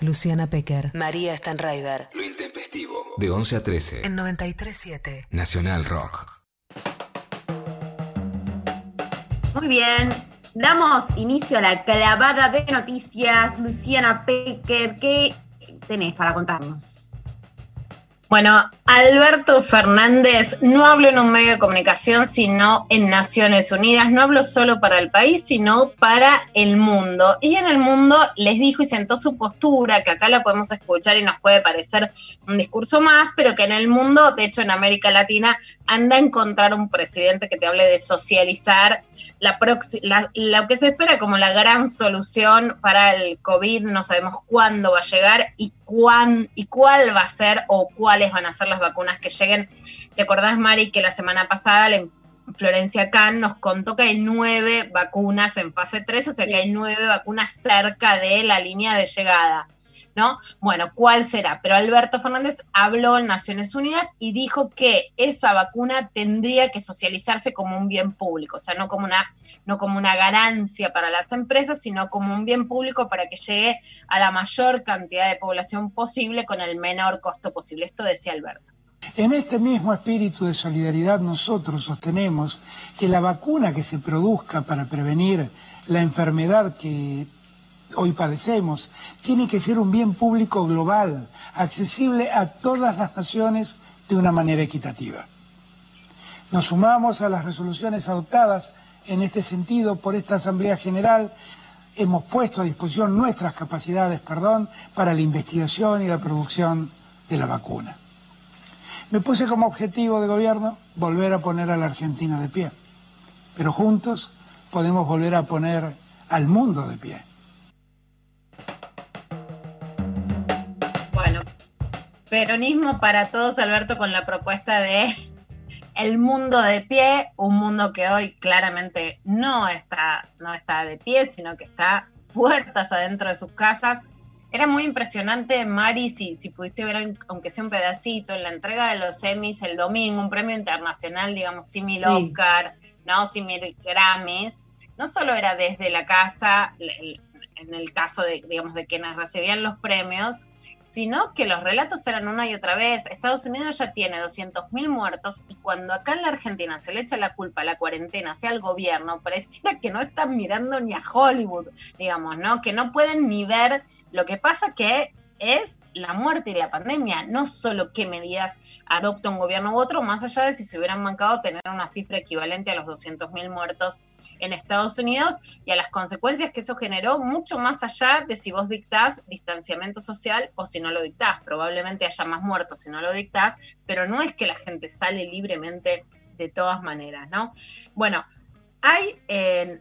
Luciana Pecker, María Stanraiver. Lo intempestivo. De 11 a 13. En 93.7. Nacional Rock. Muy bien. Damos inicio a la clavada de noticias. Luciana Pecker, ¿qué tenés para contarnos? Bueno, Alberto Fernández no habló en un medio de comunicación, sino en Naciones Unidas. No habló solo para el país, sino para el mundo. Y en el mundo les dijo y sentó su postura, que acá la podemos escuchar y nos puede parecer un discurso más, pero que en el mundo, de hecho en América Latina, anda a encontrar un presidente que te hable de socializar la, la, lo que se espera como la gran solución para el COVID, no sabemos cuándo va a llegar y, cuán, y cuál va a ser o cuáles van a ser las vacunas que lleguen. ¿Te acordás, Mari, que la semana pasada la Florencia Kahn nos contó que hay nueve vacunas en fase 3, o sea que hay nueve vacunas cerca de la línea de llegada? ¿No? Bueno, ¿cuál será? Pero Alberto Fernández habló en Naciones Unidas y dijo que esa vacuna tendría que socializarse como un bien público, o sea, no como una, no como una ganancia para las empresas, sino como un bien público para que llegue a la mayor cantidad de población posible con el menor costo posible. Esto decía Alberto. En este mismo espíritu de solidaridad nosotros sostenemos que la vacuna que se produzca para prevenir la enfermedad que hoy padecemos, tiene que ser un bien público global, accesible a todas las naciones de una manera equitativa. Nos sumamos a las resoluciones adoptadas en este sentido por esta Asamblea General. Hemos puesto a disposición nuestras capacidades, perdón, para la investigación y la producción de la vacuna. Me puse como objetivo de gobierno volver a poner a la Argentina de pie, pero juntos podemos volver a poner al mundo de pie. Peronismo para todos, Alberto, con la propuesta de el mundo de pie, un mundo que hoy claramente no está, no está de pie, sino que está puertas adentro de sus casas. Era muy impresionante, Mari, si, si pudiste ver, aunque sea un pedacito, en la entrega de los Emmys el domingo, un premio internacional, digamos, simil sí. Oscar, ¿no? Simil Grammys. No solo era desde la casa, en el caso de, digamos, de quienes recibían los premios, sino que los relatos eran una y otra vez. Estados Unidos ya tiene 200.000 muertos y cuando acá en la Argentina se le echa la culpa a la cuarentena, sea al gobierno, pareciera que no están mirando ni a Hollywood, digamos, ¿no? Que no pueden ni ver lo que pasa que es la muerte y la pandemia, no solo qué medidas adopta un gobierno u otro, más allá de si se hubieran mancado tener una cifra equivalente a los 200.000 muertos en Estados Unidos y a las consecuencias que eso generó, mucho más allá de si vos dictás distanciamiento social o si no lo dictás. Probablemente haya más muertos si no lo dictás, pero no es que la gente sale libremente de todas maneras, ¿no? Bueno, hay eh,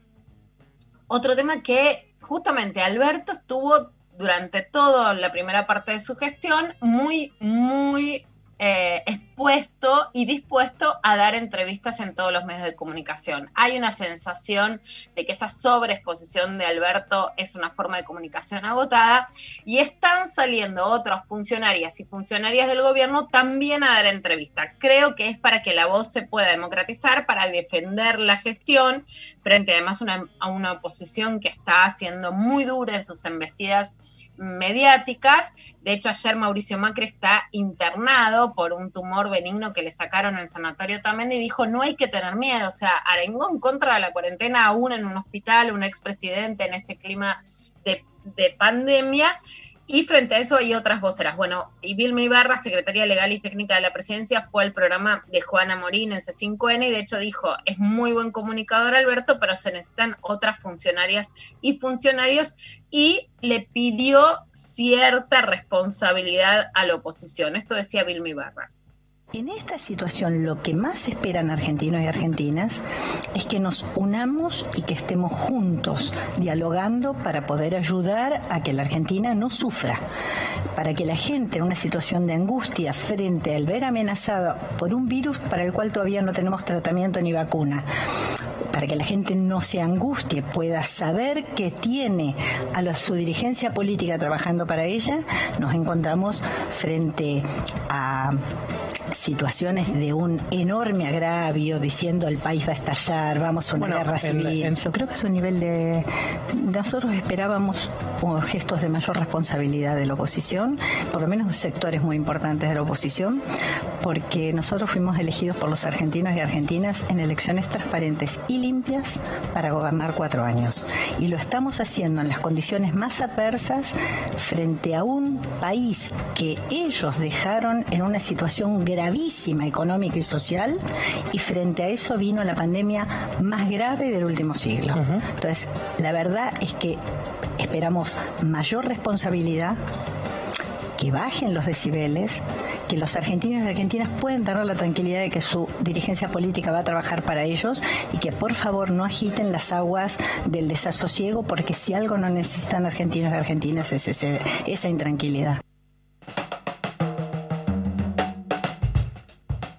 otro tema que justamente Alberto estuvo durante toda la primera parte de su gestión muy, muy eh, expuesto y dispuesto a dar entrevistas en todos los medios de comunicación. Hay una sensación de que esa sobreexposición de Alberto es una forma de comunicación agotada y están saliendo otras funcionarias y funcionarias del gobierno también a dar entrevistas. Creo que es para que la voz se pueda democratizar, para defender la gestión frente además a una oposición que está siendo muy dura en sus embestidas mediáticas. De hecho, ayer Mauricio Macri está internado por un tumor benigno que le sacaron el sanatorio también y dijo, no hay que tener miedo. O sea, arengó en contra la cuarentena aún en un hospital, un expresidente en este clima de pandemia. Y frente a eso hay otras voceras. Bueno, y Vilma Ibarra, secretaria legal y técnica de la presidencia, fue al programa de Juana Morín en C5N y de hecho dijo, es muy buen comunicador Alberto, pero se necesitan otras funcionarias y funcionarios y le pidió cierta responsabilidad a la oposición. Esto decía Vilma Ibarra. En esta situación lo que más esperan argentinos y argentinas es que nos unamos y que estemos juntos, dialogando para poder ayudar a que la Argentina no sufra, para que la gente en una situación de angustia frente al ver amenazado por un virus para el cual todavía no tenemos tratamiento ni vacuna, para que la gente no se angustie, pueda saber que tiene a la, su dirigencia política trabajando para ella, nos encontramos frente a situaciones de un enorme agravio, diciendo el país va a estallar, vamos a una Bueno, guerra civil. en- Yo creo que es un nivel de... Nosotros esperábamos gestos de mayor responsabilidad de la oposición, por lo menos de sectores muy importantes de la oposición, porque nosotros fuimos elegidos por los argentinos y argentinas en elecciones transparentes y limpias para gobernar cuatro años. Y lo estamos haciendo en las condiciones más adversas frente a un país que ellos dejaron en una situación gravísima económica y social y frente a eso vino la pandemia más grave del último siglo. Entonces, la verdad es que esperamos mayor responsabilidad, que bajen los decibeles, que los argentinos y argentinas pueden tener la tranquilidad de que su dirigencia política va a trabajar para ellos y que por favor no agiten las aguas del desasosiego porque si algo no necesitan argentinos y argentinas es ese- esa intranquilidad.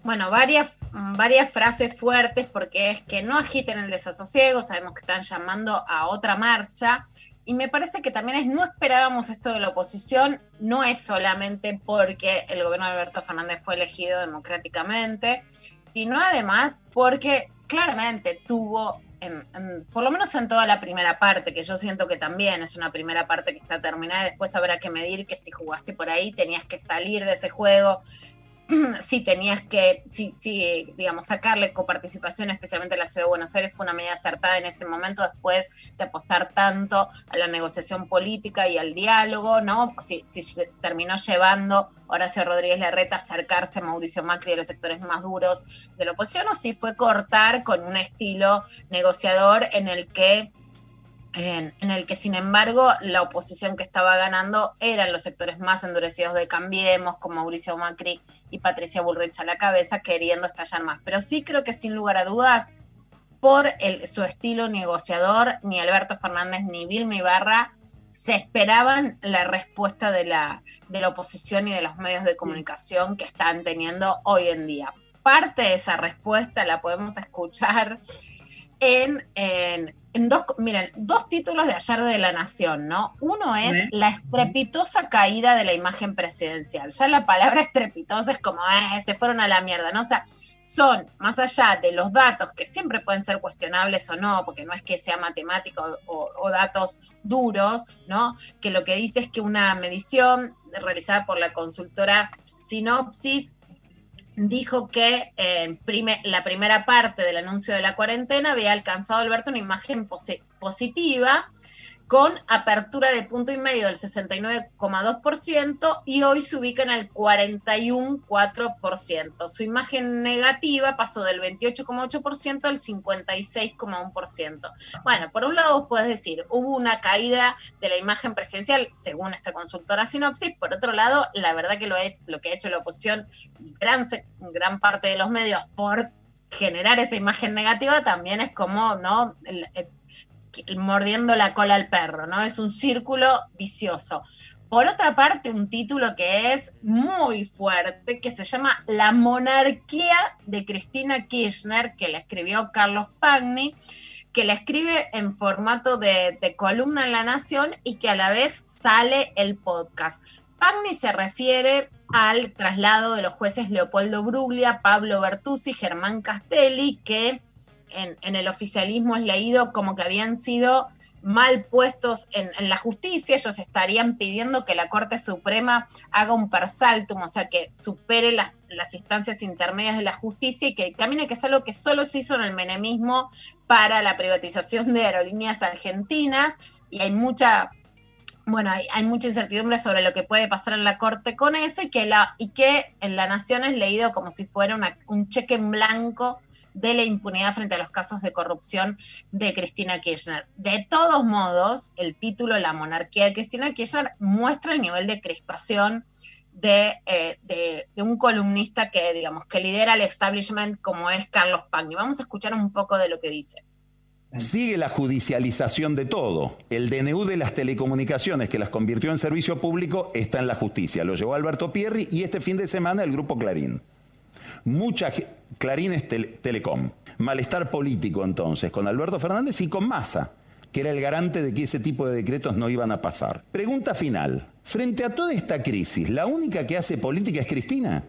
Bueno, varias, mm, varias frases fuertes porque es que no agiten el desasosiego, sabemos que están llamando a otra marcha y me parece que también es no esperábamos esto de la oposición, no es solamente porque el gobierno de Alberto Fernández fue elegido democráticamente, sino además porque claramente tuvo, en- por lo menos en toda la primera parte, que yo siento que también es una primera parte que está terminada, después habrá que medir que si jugaste por ahí tenías que salir de ese juego, si tenías que, si, si, digamos, sacarle coparticipación, especialmente a la ciudad de Buenos Aires, fue una medida acertada en ese momento después de apostar tanto a la negociación política y al diálogo, ¿no? Si, si terminó llevando Horacio Rodríguez Larreta a acercarse a Mauricio Macri de los sectores más duros de la oposición, o si fue cortar con un estilo negociador en el que en, el que, sin embargo, la oposición que estaba ganando eran los sectores más endurecidos de Cambiemos, con Mauricio Macri y Patricia Bullrich a la cabeza, queriendo estallar más. Pero sí creo que, sin lugar a dudas, por su estilo negociador, ni Alberto Fernández ni Vilma Ibarra se esperaban la respuesta de la, de la oposición y de los medios de comunicación que están teniendo hoy en día. Parte de esa respuesta la podemos escuchar en, en, en dos, miren, dos títulos de ayer de La Nación, ¿no? Uno es la estrepitosa caída de la imagen presidencial. Ya la palabra estrepitosa es como, "Eh, se fueron a la mierda, ¿no? O sea, son, más allá de los datos, que siempre pueden ser cuestionables o no, porque no es que sea matemático o, o datos duros, ¿no? Que lo que dice es que una medición realizada por la consultora Sinopsis dijo que eh, la primera parte del anuncio de la cuarentena había alcanzado Alberto una imagen posi- positiva con apertura de punto y medio del 69,2% y hoy se ubica en el 41,4%. Su imagen negativa pasó del 28,8% al 56,1%. Bueno, por un lado vos podés decir, hubo una caída de la imagen presidencial según esta consultora Sinopsis, por otro lado, la verdad que lo, he- lo que ha hecho la oposición y gran, gran parte de los medios por generar esa imagen negativa también es como, ¿no? El- mordiendo la cola al perro, ¿no? Es un círculo vicioso. Por otra parte, un título que es muy fuerte, que se llama La monarquía de Cristina Kirchner, que la escribió Carlos Pagni, que la escribe en formato de, de columna en La Nación y que a la vez sale el podcast. Pagni se refiere al traslado de los jueces Leopoldo Bruglia, Pablo Bertuzzi, Germán Castelli, que en, el oficialismo es leído como que habían sido mal puestos en, la justicia, ellos estarían pidiendo que la Corte Suprema haga un persaltum, o sea, que supere las, instancias intermedias de la justicia y que camine, que es algo que solo se hizo en el menemismo para la privatización de aerolíneas argentinas, y hay mucha bueno, hay, hay mucha incertidumbre sobre lo que puede pasar en la Corte con eso y que, la, y que en La Nación es leído como si fuera una- un cheque en blanco de la impunidad frente a los casos de corrupción de Cristina Kirchner. De todos modos, el título La monarquía de Cristina Kirchner muestra el nivel de crispación de, eh, de- de un columnista que, digamos, que lidera el establishment como es Carlos Pagni. Vamos a escuchar un poco de lo que dice. Sigue la judicialización de todo. El DNU de las telecomunicaciones que las convirtió en servicio público está en la justicia. Lo llevó Alberto Pierri y este fin de semana el grupo Clarín. Mucha ge- Clarín es Tele- Telecom. Malestar político entonces con Alberto Fernández y con Massa, que era el garante de que ese tipo de decretos no iban a pasar. Pregunta final. Frente a toda esta crisis, ¿la única que hace política es Cristina?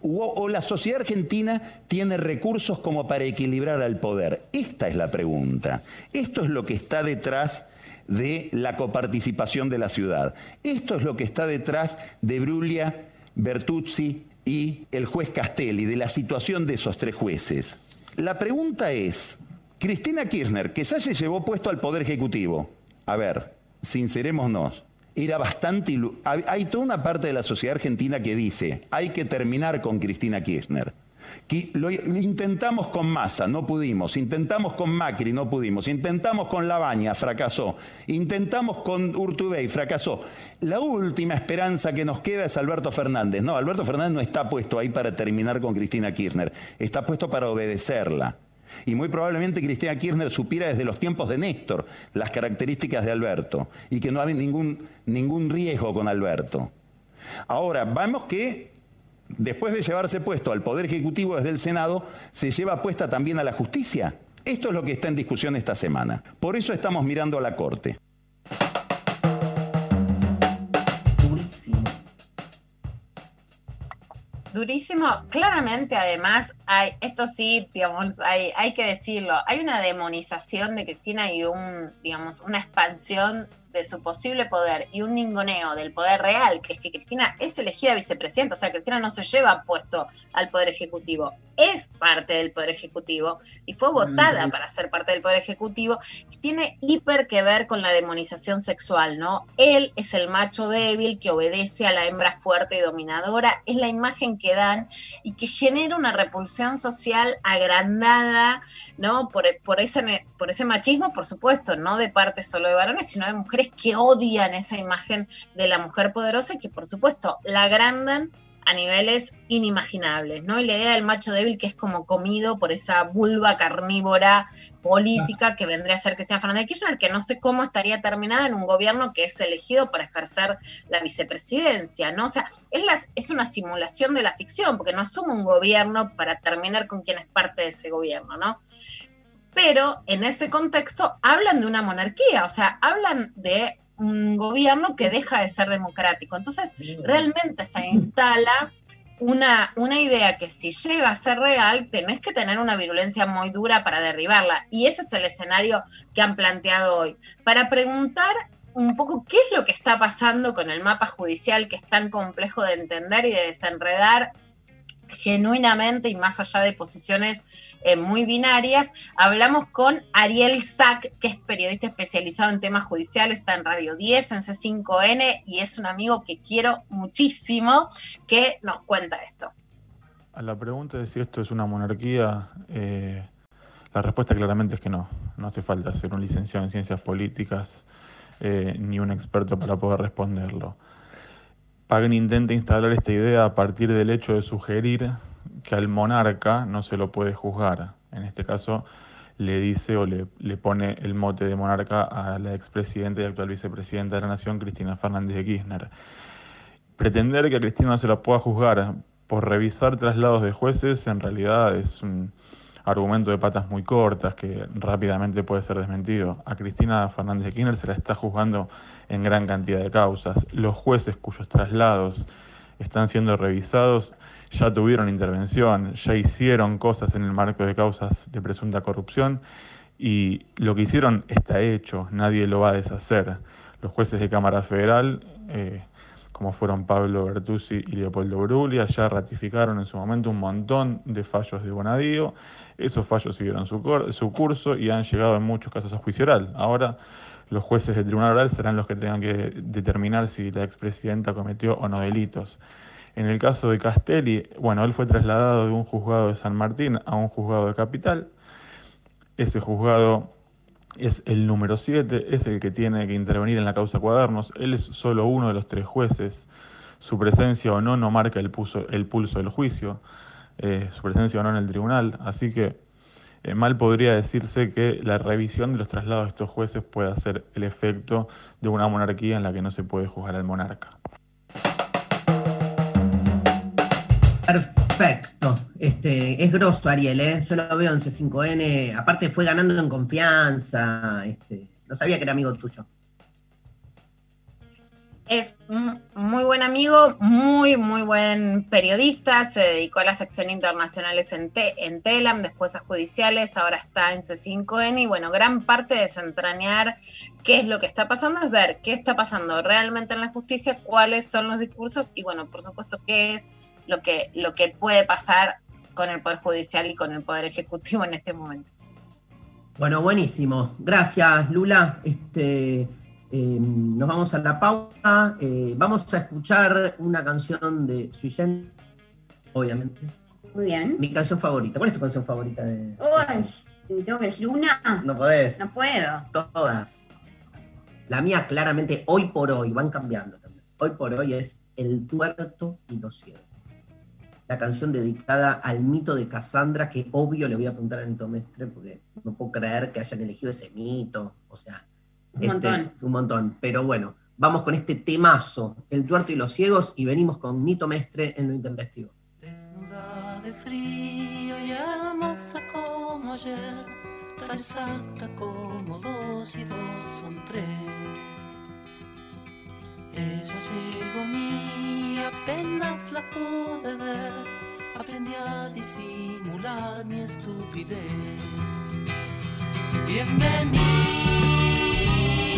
¿O, la sociedad argentina tiene recursos como para equilibrar al poder? Esta es la pregunta. Esto es lo que está detrás de la coparticipación de la ciudad. Esto es lo que está detrás de Bruglia, Bertuzzi y el juez Castelli, de la situación de esos tres jueces. La pregunta es, Cristina Kirchner, que ya se llevó puesto al Poder Ejecutivo, a ver, sincerémonos, era bastante... hay toda una parte de la sociedad argentina que dice, hay que terminar con Cristina Kirchner. Lo intentamos con Massa, no pudimos. Intentamos con Macri, no pudimos. Intentamos con Labaña, fracasó. Intentamos con Urtubey, fracasó. La última esperanza que nos queda es Alberto Fernández. No, Alberto Fernández no está puesto ahí para terminar con Cristina Kirchner. Está puesto para obedecerla. Y muy probablemente Cristina Kirchner supiera desde los tiempos de Néstor las características de Alberto y que no había ningún, ningún riesgo con Alberto. Ahora, vemos que después de llevarse puesto al Poder Ejecutivo desde el Senado, se lleva puesta también a la justicia. Esto es lo que está en discusión esta semana. Por eso estamos mirando a la Corte. Durísimo. Claramente, además, hay, esto sí, digamos, hay, hay que decirlo, hay una demonización de Cristina y un, digamos, una expansión de su posible poder y un ningoneo del poder real, que es que Cristina es elegida vicepresidenta, o sea, Cristina no se lleva puesto al Poder Ejecutivo, es parte del Poder Ejecutivo y fue votada Mm. para ser parte del Poder Ejecutivo, tiene hiper que ver con la demonización sexual, ¿no? Él es el macho débil que obedece a la hembra fuerte y dominadora, es la imagen que dan y que genera una repulsión social agrandada, ¿no? Por, por, ese, por ese machismo, por supuesto, no de parte solo de varones, sino de mujeres que odian esa imagen de la mujer poderosa y que, por supuesto, la agrandan a niveles inimaginables, ¿no? Y la idea del macho débil que es como comido por esa vulva carnívora política que vendría a ser Cristian Fernández de Kirchner, que no sé cómo estaría terminada en un gobierno que es elegido para ejercer la vicepresidencia, ¿no? O sea, es, la- es una simulación de la ficción, porque no asume un gobierno para terminar con quien es parte de ese gobierno, ¿no? Pero en ese contexto hablan de una monarquía, o sea, hablan de un gobierno que deja de ser democrático. Entonces, realmente se instala una, una idea que si llega a ser real, tenés que tener una virulencia muy dura para derribarla. Y ese es el escenario que han planteado hoy. Para preguntar un poco qué es lo que está pasando con el mapa judicial que es tan complejo de entender y de desenredar, genuinamente y más allá de posiciones eh, muy binarias. Hablamos con Ariel Sack, que es periodista especializado en temas judiciales, está en Radio 10, en C5N, y es un amigo que quiero muchísimo, que nos cuenta esto. A la pregunta de si esto es una monarquía, eh, la respuesta claramente es que no. No hace falta ser un licenciado en ciencias políticas eh, ni un experto para poder responderlo. Pagan intenta instalar esta idea a partir del hecho de sugerir que al monarca no se lo puede juzgar. En este caso, le dice o le, le pone el mote de monarca a la expresidenta y actual vicepresidenta de la Nación, Cristina Fernández de Kirchner. Pretender que a Cristina no se la pueda juzgar por revisar traslados de jueces en realidad es un argumento de patas muy cortas que rápidamente puede ser desmentido. A Cristina Fernández de Kirchner se la está juzgando en gran cantidad de causas. Los jueces cuyos traslados están siendo revisados ya tuvieron intervención, ya hicieron cosas en el marco de causas de presunta corrupción y lo que hicieron está hecho, nadie lo va a deshacer. Los jueces de Cámara Federal, eh, como fueron Pablo Bertuzzi y Leopoldo Bruglia, ya ratificaron en su momento un montón de fallos de Bonadío. Esos fallos siguieron su, su curso y han llegado en muchos casos a juicio oral. Ahora los jueces del Tribunal Oral serán los que tengan que determinar si la expresidenta cometió o no delitos. En el caso de Castelli, bueno, él fue trasladado de un juzgado de San Martín a un juzgado de Capital. Ese juzgado es el número 7, es el que tiene que intervenir en la causa Cuadernos. Él es solo uno de los tres jueces. Su presencia o no no marca el, pulso- el pulso del juicio, eh, su presencia o no en el tribunal. Así que eh, mal podría decirse que la revisión de los traslados de estos jueces pueda ser el efecto de una monarquía en la que no se puede juzgar al monarca. Perfecto. Este, es grosso Ariel, ¿eh? Yo lo veo en C5N. Aparte fue ganando en confianza. Este, no sabía que era amigo tuyo. Es un muy buen amigo, muy, muy buen periodista. Se dedicó a la sección internacionales en, Te- en Telam, después a judiciales, ahora está en C5N. Y bueno, gran parte de desentrañar qué es lo que está pasando es ver qué está pasando realmente en la justicia, cuáles son los discursos y bueno, por supuesto, qué es lo que, lo que puede pasar con el Poder Judicial y con el Poder Ejecutivo en este momento. Bueno, buenísimo. Gracias, Lula. Este, eh, nos vamos a la pausa. Eh, vamos a escuchar una canción de Sui obviamente. Muy bien. Mi canción favorita. ¿Cuál es tu canción favorita de Uy, ¿tengo que elegir una? No podés. No puedo. Todas. La mía, claramente, hoy por hoy, van cambiando también. Hoy por hoy es El tuerto y los ciegos. La canción dedicada al mito de Cassandra, que obvio le voy a preguntar a Nito Mestre, porque no puedo creer que hayan elegido ese mito. O sea, Un montón. es un montón. Pero bueno, vamos con este temazo, El tuerto y los ciegos, y venimos con Nito Mestre en lo intempestivo. Desnuda de frío y hermosa como ayer, tan exacta como dos y dos son tres. Ella llegó a mí apenas la pude ver, aprendí a disimular mi estupidez. Bienvenida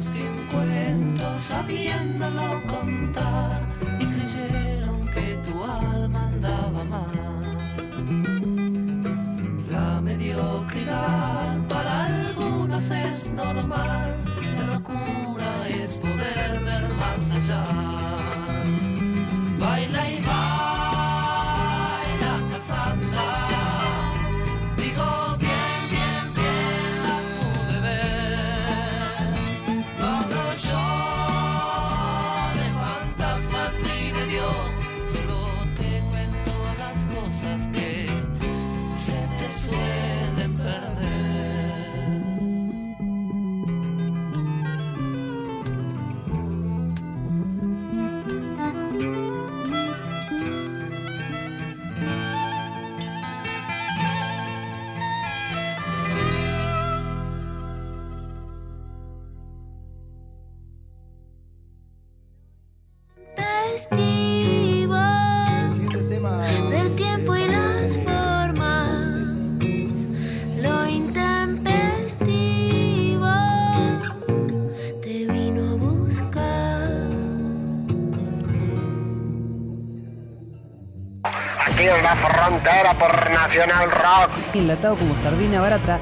contaste un cuento sabiéndolo contar y creyeron que tu alma andaba mal. La mediocridad para algunos es normal, la locura por Nacional Rock. Enlatado como sardina barata.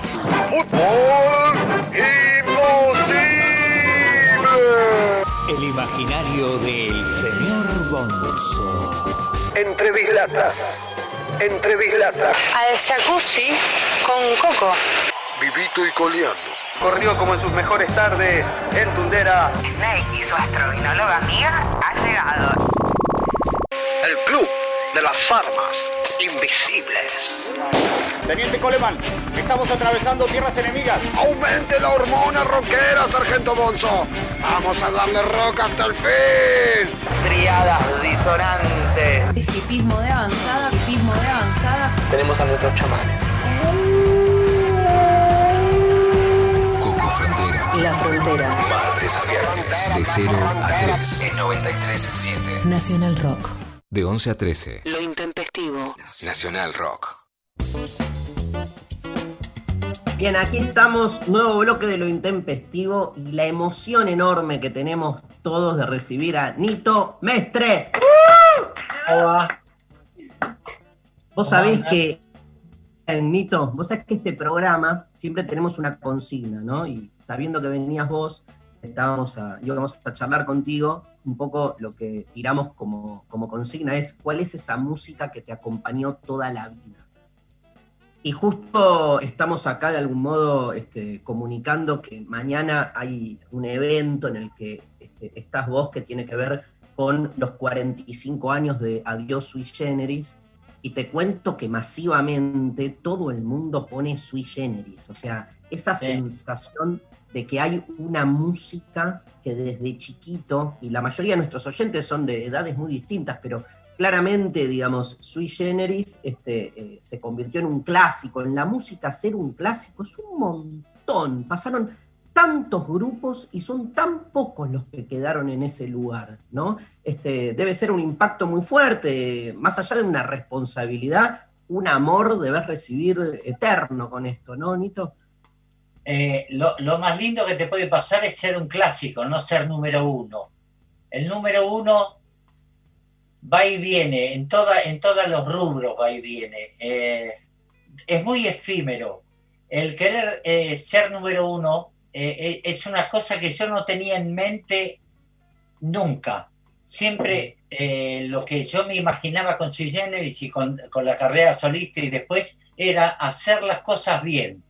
Fútbol imposible. El imaginario del señor Bonzo. Entre bislatas. Entre bislatas. Al jacuzzi con coco. Vivito y coleando. Corrió como en sus mejores tardes en Tundera. Snake y su astrovinóloga amiga ha llegado. El club de las armas invisibles. Teniente Coleman, estamos atravesando tierras enemigas. Aumente la hormona rockera, Sargento Bonzo. Vamos a darle rock hasta el fin. Triadas disonantes. Hipismo de avanzada, hipismo de avanzada. Tenemos a nuestros chamanes. Coco Frontera. La Frontera. Martes a viernes. De 0 a 3. En 93.7. Nacional Rock. De 11 a 13. Lo intempestivo. Nacional Rock. Bien, aquí estamos, nuevo bloque de lo intempestivo y la emoción enorme que tenemos todos de recibir a Nito Mestre. Hola. Vos sabés que, eh, Nito, vos sabés que este programa siempre tenemos una consigna, ¿no? Y sabiendo que venías vos, estábamos a, íbamos a charlar contigo, un poco lo que tiramos como, como consigna es cuál es esa música que te acompañó toda la vida. Y justo estamos acá de algún modo este, comunicando que mañana hay un evento en el que este, estás vos que tiene que ver con los 45 años de Adiós Sui Generis. Y te cuento que masivamente todo el mundo pone Sui Generis. O sea, esa sensación de que hay una música que desde chiquito, y la mayoría de nuestros oyentes son de edades muy distintas, pero claramente, digamos, Sui Generis este, eh, se convirtió en un clásico. En la música ser un clásico es un montón. Pasaron tantos grupos y son tan pocos los que quedaron en ese lugar, ¿no? Este, debe ser un impacto muy fuerte, más allá de una responsabilidad, un amor debes recibir eterno con esto, ¿no, Nito? Eh, lo, lo más lindo que te puede pasar es ser un clásico, no ser número uno. El número uno va y viene, en, toda, en todos los rubros va y viene. Eh, es muy efímero. El querer eh, ser número uno eh, es una cosa que yo no tenía en mente nunca. Siempre lo que yo me imaginaba con Sui Generis y con, con la carrera solista y después era hacer las cosas bien.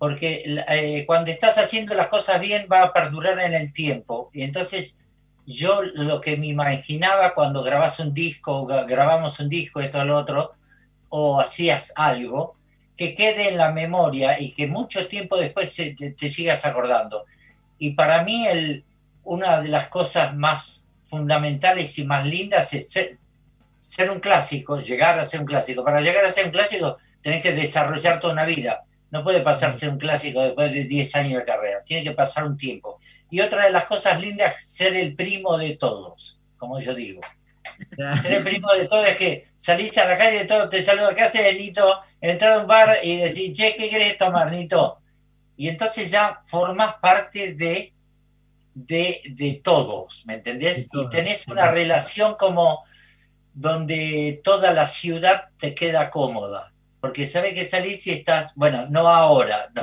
Porque eh, cuando estás haciendo las cosas bien va a perdurar en el tiempo. Y entonces yo lo que me imaginaba cuando grabas un disco, gra- grabamos un disco, esto lo otro, o hacías algo, que quede en la memoria y que mucho tiempo después te, sigas acordando. Y para mí una de las cosas más fundamentales y más lindas es ser, ser un clásico, llegar a ser un clásico. Para llegar a ser un clásico tenés que desarrollar toda una vida. No puede pasar ser un clásico después de 10 años de carrera, tiene que pasar un tiempo. Y otra de las cosas lindas es ser el primo de todos, como yo digo. Ser el primo de todos es que salís a la calle y todo te saluda, ¿qué haces, Nito? Entrar a un bar y decir, che, ¿qué querés tomar, Nito? Y entonces ya formás parte de, de, de todos, ¿me entendés? Y tenés una relación como donde toda la ciudad te queda cómoda. Porque sabes que salís y estás, bueno, no ahora, no,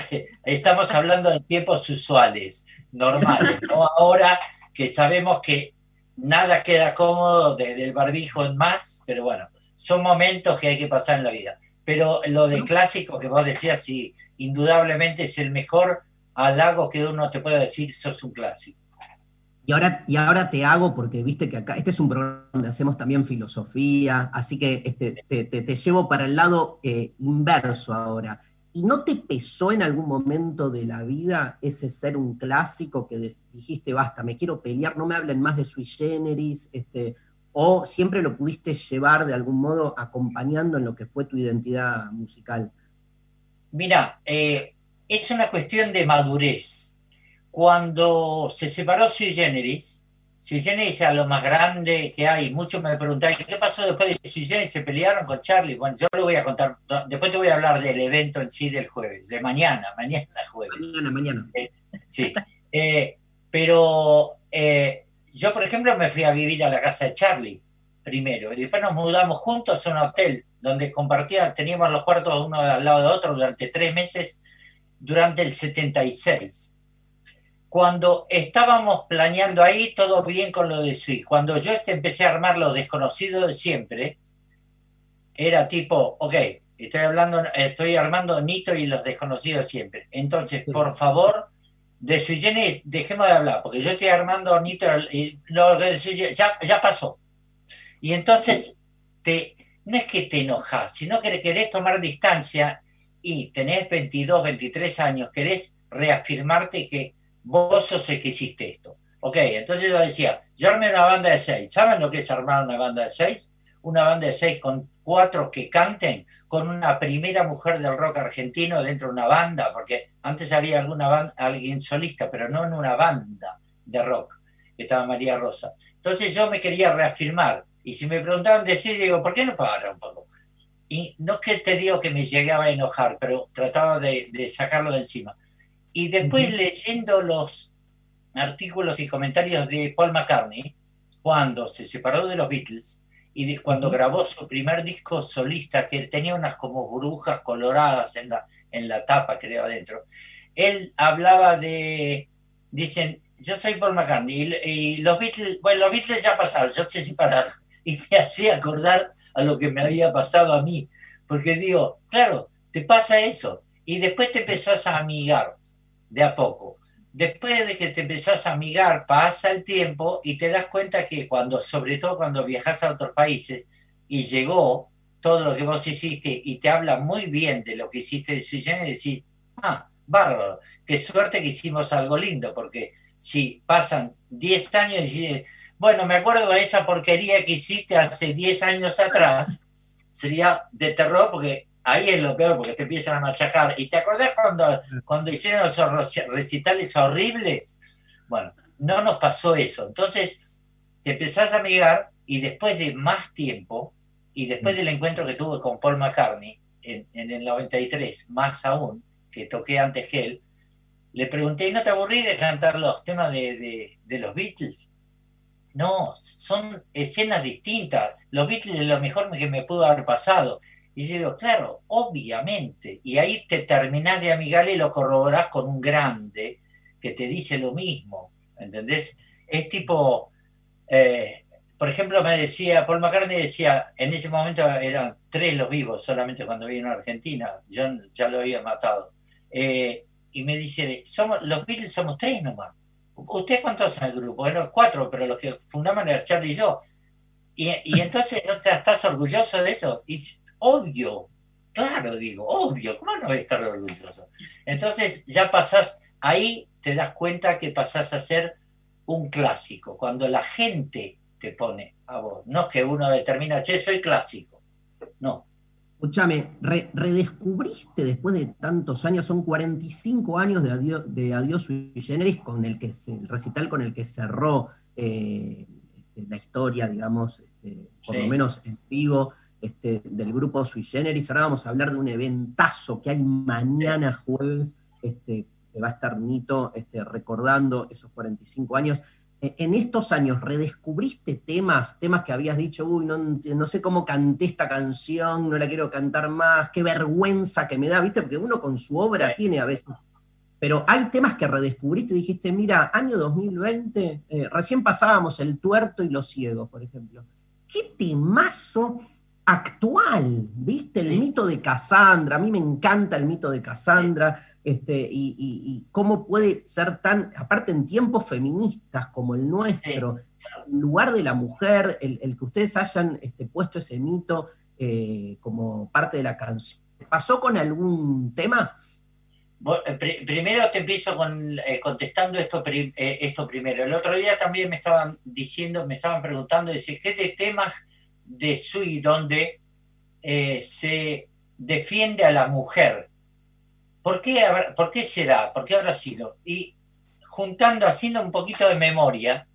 estamos hablando de tiempos usuales, normales, no ahora que sabemos que nada queda cómodo desde el barbijo en más, pero bueno, son momentos que hay que pasar en la vida. Pero lo de clásico que vos decías, sí, indudablemente es el mejor halago que uno te pueda decir, sos un clásico. Y ahora, y ahora te hago, porque viste que acá, este es un programa donde hacemos también filosofía, así que este, te, te- llevo para el lado eh, inverso ahora. ¿Y no te pesó en algún momento de la vida ese ser un clásico que dijiste, basta, me quiero pelear, no me hablen más de sui generis, este, o siempre lo pudiste llevar de algún modo acompañando en lo que fue tu identidad musical? Mira, eh, es una cuestión de madurez. Cuando se separó Sui Generis, Sui Generis era lo más grande que hay. Muchos me preguntaban, ¿qué pasó después de Sui Generis? ¿Se pelearon con Charlie? Bueno, yo lo voy a contar. Después te voy a hablar del evento en sí del jueves, de mañana, mañana jueves. Mañana, mañana. Sí. Eh, pero eh, yo, por ejemplo, me fui a vivir a la casa de Charlie. primero. Y después nos mudamos juntos a un hotel donde compartía, teníamos los cuartos uno al lado de otro durante tres meses, durante el 76. Cuando estábamos planeando ahí, todo bien con lo de Sui. Cuando yo este empecé a armar lo desconocido de siempre, era tipo, ok, estoy hablando, estoy armando Nito y los desconocidos siempre. Entonces, por favor, de Generis, dejemos de hablar, porque yo estoy armando Nito y lo de ya pasó. Y entonces, te, no es que te enojas, sino que querés tomar distancia y tenés 22, 23 años, querés reafirmarte que vos sos el que hiciste esto. Ok, entonces yo decía, yo armé una banda de seis. ¿Saben lo que es armar una banda de seis? Una banda de seis con cuatro que canten, con una primera mujer del rock argentino dentro de una banda, porque antes había alguna banda, alguien solista, pero no en una banda de rock, que estaba María Rosa. Entonces yo me quería reafirmar. Y si me preguntaban decir, digo, ¿por qué no parar un poco? Y no es que te digo que me llegaba a enojar, pero trataba de, de sacarlo de encima. Y después leyendo los artículos y comentarios de Paul McCartney, cuando se separó de los Beatles y de, cuando grabó su primer disco solista, que tenía unas como brujas coloradas en la, en la tapa, creo, adentro, él hablaba de, dicen, yo soy Paul McCartney y, y los Beatles, bueno, los Beatles ya pasaron, yo se separaron. Y me hacía acordar a lo que me había pasado a mí, porque digo, claro, te pasa eso, y después te empezás a amigar de a poco. Después de que te empezás a amigar, pasa el tiempo y te das cuenta que cuando, sobre todo cuando viajas a otros países y llegó todo lo que vos hiciste y te habla muy bien de lo que hiciste de su y decís, ah, bárbaro, qué suerte que hicimos algo lindo, porque si pasan 10 años y bueno, me acuerdo de esa porquería que hiciste hace 10 años atrás, sería de terror porque ahí es lo peor porque te empiezan a machacar. ¿Y te acordás cuando, cuando hicieron esos recitales horribles? Bueno, no nos pasó eso. Entonces, te empezás a amigar y después de más tiempo, y después del encuentro que tuve con Paul McCartney en, en el 93, más aún, que toqué antes que él, le pregunté, ¿no te aburrí de cantar los temas de, de, de los Beatles? No, son escenas distintas. Los Beatles es lo mejor que me pudo haber pasado. Y yo digo, claro, obviamente. Y ahí te terminás de amigar y lo corroborás con un grande que te dice lo mismo. ¿Entendés? Es tipo, eh, por ejemplo, me decía, Paul McCartney decía, en ese momento eran tres los vivos solamente cuando vino a Argentina, John ya lo había matado. Eh, y me dice, somos, los Beatles somos tres nomás. ¿Usted cuántos en el grupo? Bueno, cuatro, pero los que fundamos era Charlie y yo. Y, y entonces, ¿no te, estás orgulloso de eso? Y obvio, claro, digo, obvio, ¿cómo no voy a estar orgulloso? Entonces ya pasás, ahí te das cuenta que pasás a ser un clásico, cuando la gente te pone a vos, no es que uno determina, che, soy clásico, no. Escúchame, re, redescubriste después de tantos años, son 45 años de Adiós, de Adiós Sui Generis, con el, que se, el recital con el que cerró eh, la historia, digamos, este, por sí. lo menos en vivo. Este, del grupo Sui Generis. Ahora vamos a hablar de un eventazo que hay mañana jueves, este, que va a estar Nito este, recordando esos 45 años. Eh, en estos años, ¿redescubriste temas, temas que habías dicho, uy, no, no, sé cómo canté esta canción, no la quiero cantar más, qué vergüenza que me da, ¿viste? Porque uno con su obra sí. tiene a veces. Pero hay temas que redescubriste y dijiste, mira, año 2020, eh, recién pasábamos El Tuerto y Los Ciegos, por ejemplo. ¿Qué temazo? Actual, ¿viste? El sí. mito de Cassandra, a mí me encanta el mito de Cassandra, sí. este, y, y, y, cómo puede ser tan, aparte en tiempos feministas como el nuestro, sí. en lugar de la mujer, el, el que ustedes hayan este, puesto ese mito eh, como parte de la canción. ¿Pasó con algún tema? Bueno, pr primero te empiezo con, eh, contestando esto, eh, esto primero. El otro día también me estaban diciendo, me estaban preguntando, decir, ¿qué de temas de Sui donde eh, se defiende a la mujer. ¿Por qué, ¿Por qué será? ¿Por qué habrá sido? Y juntando, haciendo un poquito de memoria,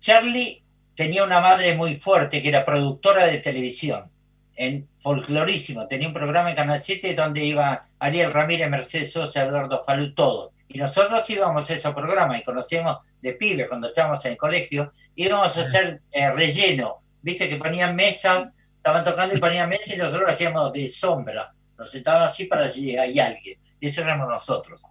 Charlie tenía una madre muy fuerte que era productora de televisión, en folclorísimo, tenía un programa en Canal 7 donde iba Ariel Ramírez, Mercedes Sosa, Eduardo Falú, todo. Y nosotros íbamos a ese programa y conocíamos de pibes cuando estábamos en el colegio, íbamos a hacer eh, relleno viste que ponían mesas, estaban tocando y ponían mesas y nosotros hacíamos de sombra. Nos sentaban así para si hay alguien. Y eso éramos nosotros.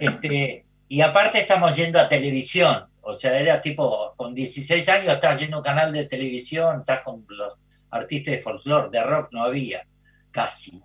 Este, y aparte estamos yendo a televisión. O sea, era tipo, con 16 años estás yendo un canal de televisión, estás con los artistas de folclore, de rock no había, casi.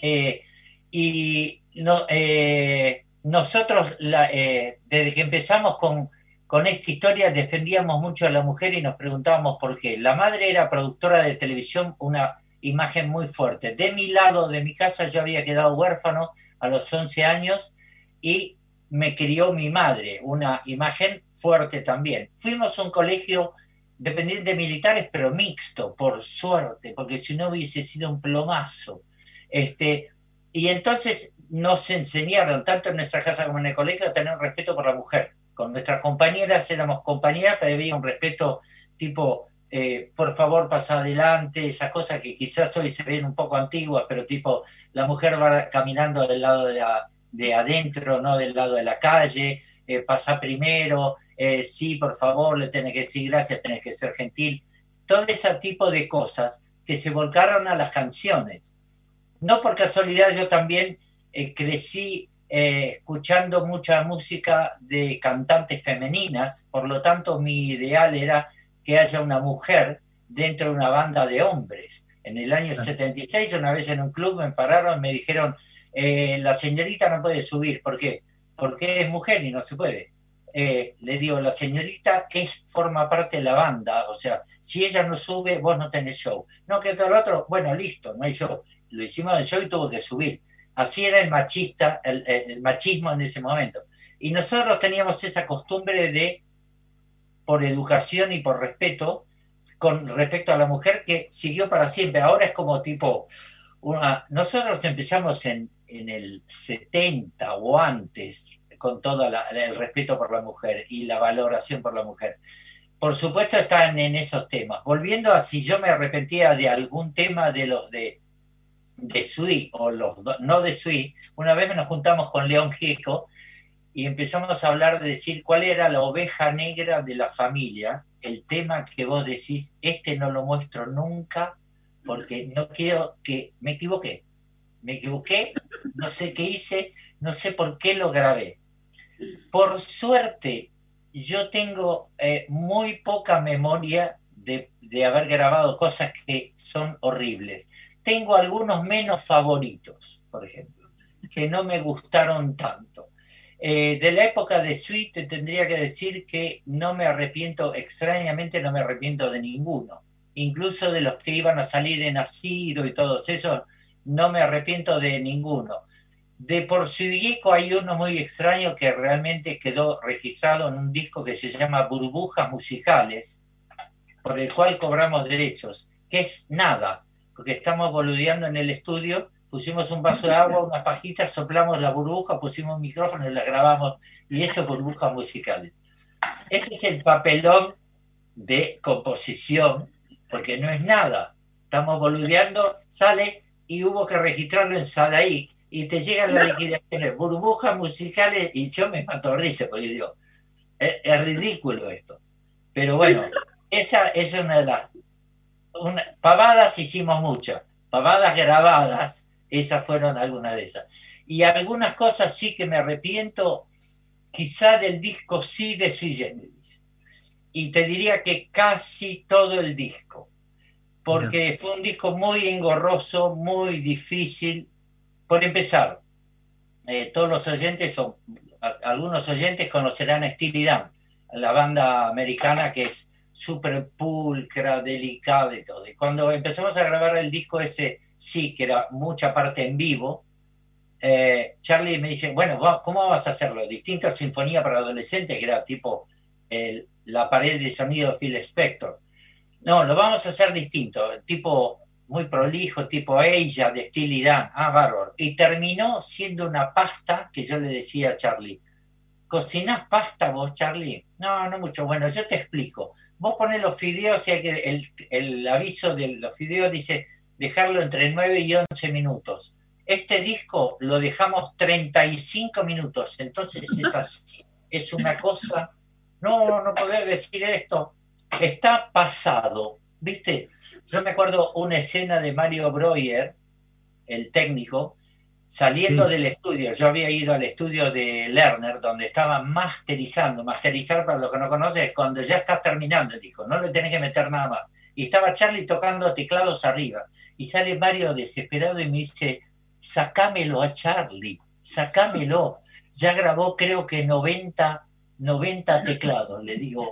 Eh, y no, eh, nosotros, eh, desde que empezamos con, con esta historia, defendíamos mucho a la mujer y nos preguntábamos por qué. La madre era productora de televisión, una imagen muy fuerte. De mi lado, de mi casa, yo había quedado huérfano a los 11 años y me crió mi madre, una imagen fuerte también. Fuimos a un colegio dependiente de militares, pero mixto, por suerte, porque si no hubiese sido un plomazo. Este, y entonces nos enseñaron, tanto en nuestra casa como en el colegio, a tener respeto por la mujer. Con nuestras compañeras éramos compañeras, pero había un respeto tipo, eh, por favor, pasa adelante, esas cosas que quizás hoy se ven un poco antiguas, pero tipo, la mujer va caminando del lado de, de adentro, no del lado de la calle, eh, pasa primero, eh, sí, por favor, le tenés que decir gracias, tenés que ser gentil. Todo ese tipo de cosas que se volcaron a las canciones. No por casualidad yo también eh, crecí eh, escuchando mucha música de cantantes femeninas, por lo tanto mi ideal era que haya una mujer dentro de una banda de hombres. En el año 76, una vez en un club me pararon y me dijeron, la señorita no puede subir, ¿por qué? Porque es mujer y no se puede. Eh, le digo, la señorita es, forma parte de la banda, o sea, si ella no sube, vos no tenés show. No, que todo lo otro, bueno, listo, no hay show. Lo hicimos en show y tuvo que subir. Así era el machista, el, machismo en ese momento. Y nosotros teníamos esa costumbre de, por educación y por respeto, con respecto a la mujer que siguió para siempre. Ahora es como tipo, nosotros empezamos en, en el 70 o antes, con todo el respeto por la mujer y la valoración por la mujer. Por supuesto están en esos temas. Volviendo a si yo me arrepentía de algún tema de los de, de Sui o los no de Sui, una vez nos juntamos con León Gieco y empezamos a hablar de decir cuál era la oveja negra de la familia, el tema que vos decís, este no lo muestro nunca porque no quiero que me equivoqué. Me equivoqué, no sé qué hice, no sé por qué lo grabé. Por suerte, yo tengo eh, muy poca memoria de, haber grabado cosas que son horribles. Tengo algunos menos favoritos, por ejemplo, que no me gustaron tanto. Eh, de la época de Sweet tendría que decir que no me arrepiento, extrañamente no me arrepiento de ninguno. Incluso de los que iban a salir en Asido y todos esos, no me arrepiento de ninguno. De por Viejo hay uno muy extraño que realmente quedó registrado en un disco que se llama Burbujas Musicales, por el cual cobramos derechos, que es nada, porque estamos boludeando en el estudio, pusimos un vaso de agua, unas pajitas, soplamos la burbuja, pusimos un micrófono y la grabamos, y eso es burbujas musicales. Ese es el papelón de composición, porque no es nada. Estamos boludeando, sale y hubo que registrarlo en Sadaí, y te llegan las liquidaciones, burbujas musicales, y yo me mato risa, porque digo, es, ridículo esto. Pero bueno, esa, es una de las... pavadas hicimos muchas, pavadas grabadas, esas fueron algunas de esas. Y algunas cosas sí que me arrepiento, quizá del disco sí de Sui Generis. Y te diría que casi todo el disco, porque fue un disco muy engorroso, muy difícil, por empezar, eh, todos los oyentes, son algunos oyentes conocerán a Steely Dan, la banda americana que es súper pulcra, delicada y todo. Y cuando empezamos a grabar el disco ese, sí, que era mucha parte en vivo, eh, Charlie me dice, bueno, ¿cómo vas a hacerlo? Distinta sinfonía para adolescentes, que era tipo la pared de sonido de Phil Spector. No, lo vamos a hacer distinto, tipo muy prolijo, tipo ella, de Steely Dan, ah, bárbaro. Y terminó siendo una pasta que yo le decía a Charlie, ¿cocinás pasta vos, Charlie? No, no mucho. Bueno, yo te explico. Vos pones los fideos y hay que, el, el aviso de los fideos dice dejarlo entre 9 y 11 minutos. Este disco lo dejamos 35 minutos, entonces es así. Es una cosa, no, no poder decir esto, está pasado ¿Viste? Yo me acuerdo una escena de Mario Breuer, el técnico, saliendo Sí. del estudio. Yo había ido al estudio de Lerner, donde estaba masterizando. Masterizar, para los que no conocen, es cuando ya está terminando, dijo, no le tenés que meter nada más. Y estaba Charlie tocando teclados arriba. Y sale Mario desesperado y me dice, sacámelo a Charlie, sacámelo. Ya grabó creo que 90, 90 teclados. Le digo,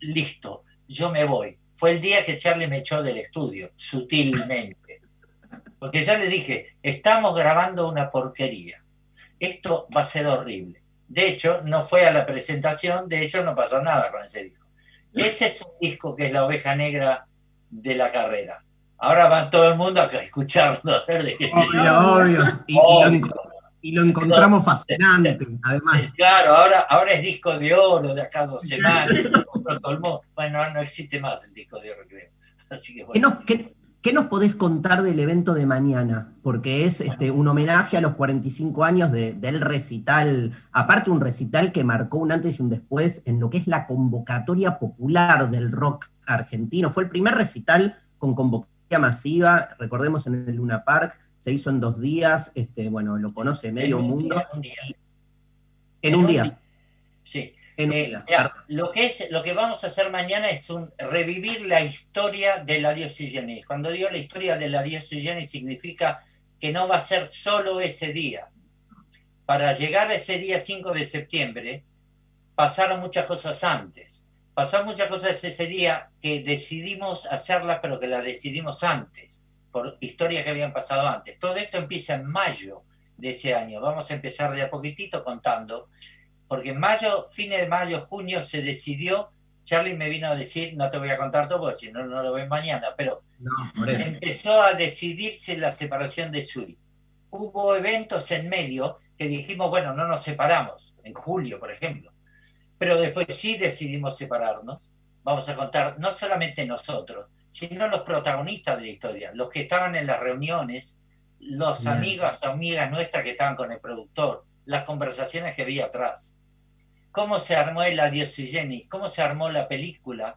listo, yo me voy. Fue el día que Charlie me echó del estudio, sutilmente. Porque ya le dije, estamos grabando una porquería. Esto va a ser horrible. De hecho, no fue a la presentación, de hecho no pasó nada con ese disco. Ese es un disco que es la oveja negra de la carrera. Ahora va todo el mundo a escucharlo. a ver de qué se Obvio, obvio. Y, lo, enco- y lo encontramos fascinante, además. Claro, ahora, ahora es disco de oro de acá dos semanas. Bueno, no existe más el disco de oro, creo. Así que ¿Qué bueno. nos, qué- qué nos podés contar del evento de mañana? Porque es este, un homenaje a los 45 años de- del recital, aparte un recital que marcó un antes y un después en lo que es la convocatoria popular del rock argentino. Fue el primer recital con convocatoria masiva, recordemos en el Luna Park, se hizo en dos días, este, bueno, lo conoce medio En mundo. día, un día. En un día. Sí. En Eh, mirá, lo, que es, lo que vamos a hacer mañana es un, revivir la historia de la Jenny. Cuando digo la historia de la Jenny significa que no va a ser solo ese día. Para llegar a ese día 5 de septiembre, pasaron muchas cosas antes. Pasaron muchas cosas ese día que decidimos hacerla, pero que la decidimos antes, por historias que habían pasado antes. Todo esto empieza en mayo de ese año. Vamos a empezar de a poquitito contando porque en mayo, fines de mayo, junio, se decidió, Charlie me vino a decir, no te voy a contar todo porque si no, no lo ven mañana, pero No, empezó a decidirse la separación de Sui. Hubo eventos en medio que dijimos, bueno, no nos separamos, en julio, por ejemplo, pero después sí decidimos separarnos. Vamos a contar no solamente nosotros, sino los protagonistas de la historia, los que estaban en las reuniones, los amigos o amigas nuestras que estaban con el productor, las conversaciones que había atrás cómo se armó el Adiós sui generis, cómo se armó la película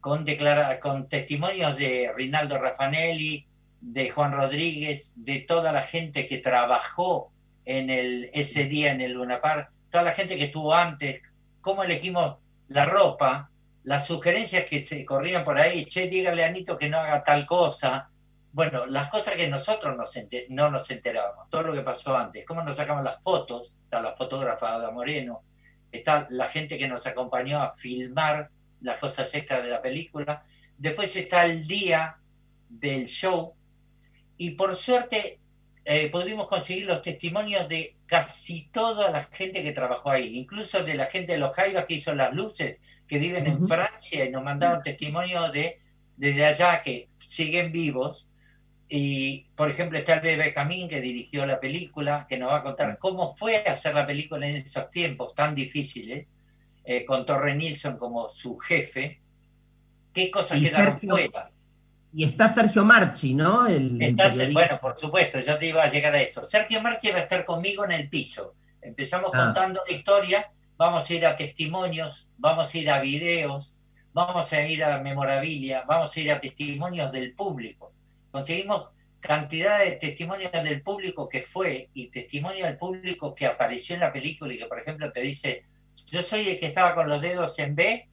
con, declara- con testimonios de Rinaldo Raffanelli, de Juan Rodríguez, de toda la gente que trabajó en el, ese día en el Luna Park, toda la gente que estuvo antes, cómo elegimos la ropa, las sugerencias que se corrían por ahí, che, dígale a Anito que no haga tal cosa. Bueno, las cosas que nosotros no nos enterábamos, todo lo que pasó antes, cómo nos sacamos las fotos, está la fotógrafa Ada Moreno, está la gente que nos acompañó a filmar las cosas extras de la película. Después está el día del show y por suerte eh, pudimos conseguir los testimonios de casi toda la gente que trabajó ahí, incluso de la gente de los Jaivas que hizo las luces, que viven en. Francia y nos mandaron testimonios de desde allá que siguen vivos. Y, por ejemplo, está el bebé Camín, que dirigió la película, que nos va a contar cómo fue hacer la película en esos tiempos tan difíciles, eh, con Torre Nilsson como su jefe, qué cosas Y quedaron Sergio- fuera. Y está Sergio Marchi, ¿no? El, Está- bueno, por supuesto, ya te iba a llegar a eso. Sergio Marchi va a estar conmigo en el piso. Empezamos Ah. contando la historia, vamos a ir a testimonios, vamos a ir a videos, vamos a ir a memorabilia, vamos a ir a testimonios del público. Conseguimos cantidad de testimonios del público que fue y testimonio del público que apareció en la película y que, por ejemplo, te dice, yo soy el que estaba con los dedos en B,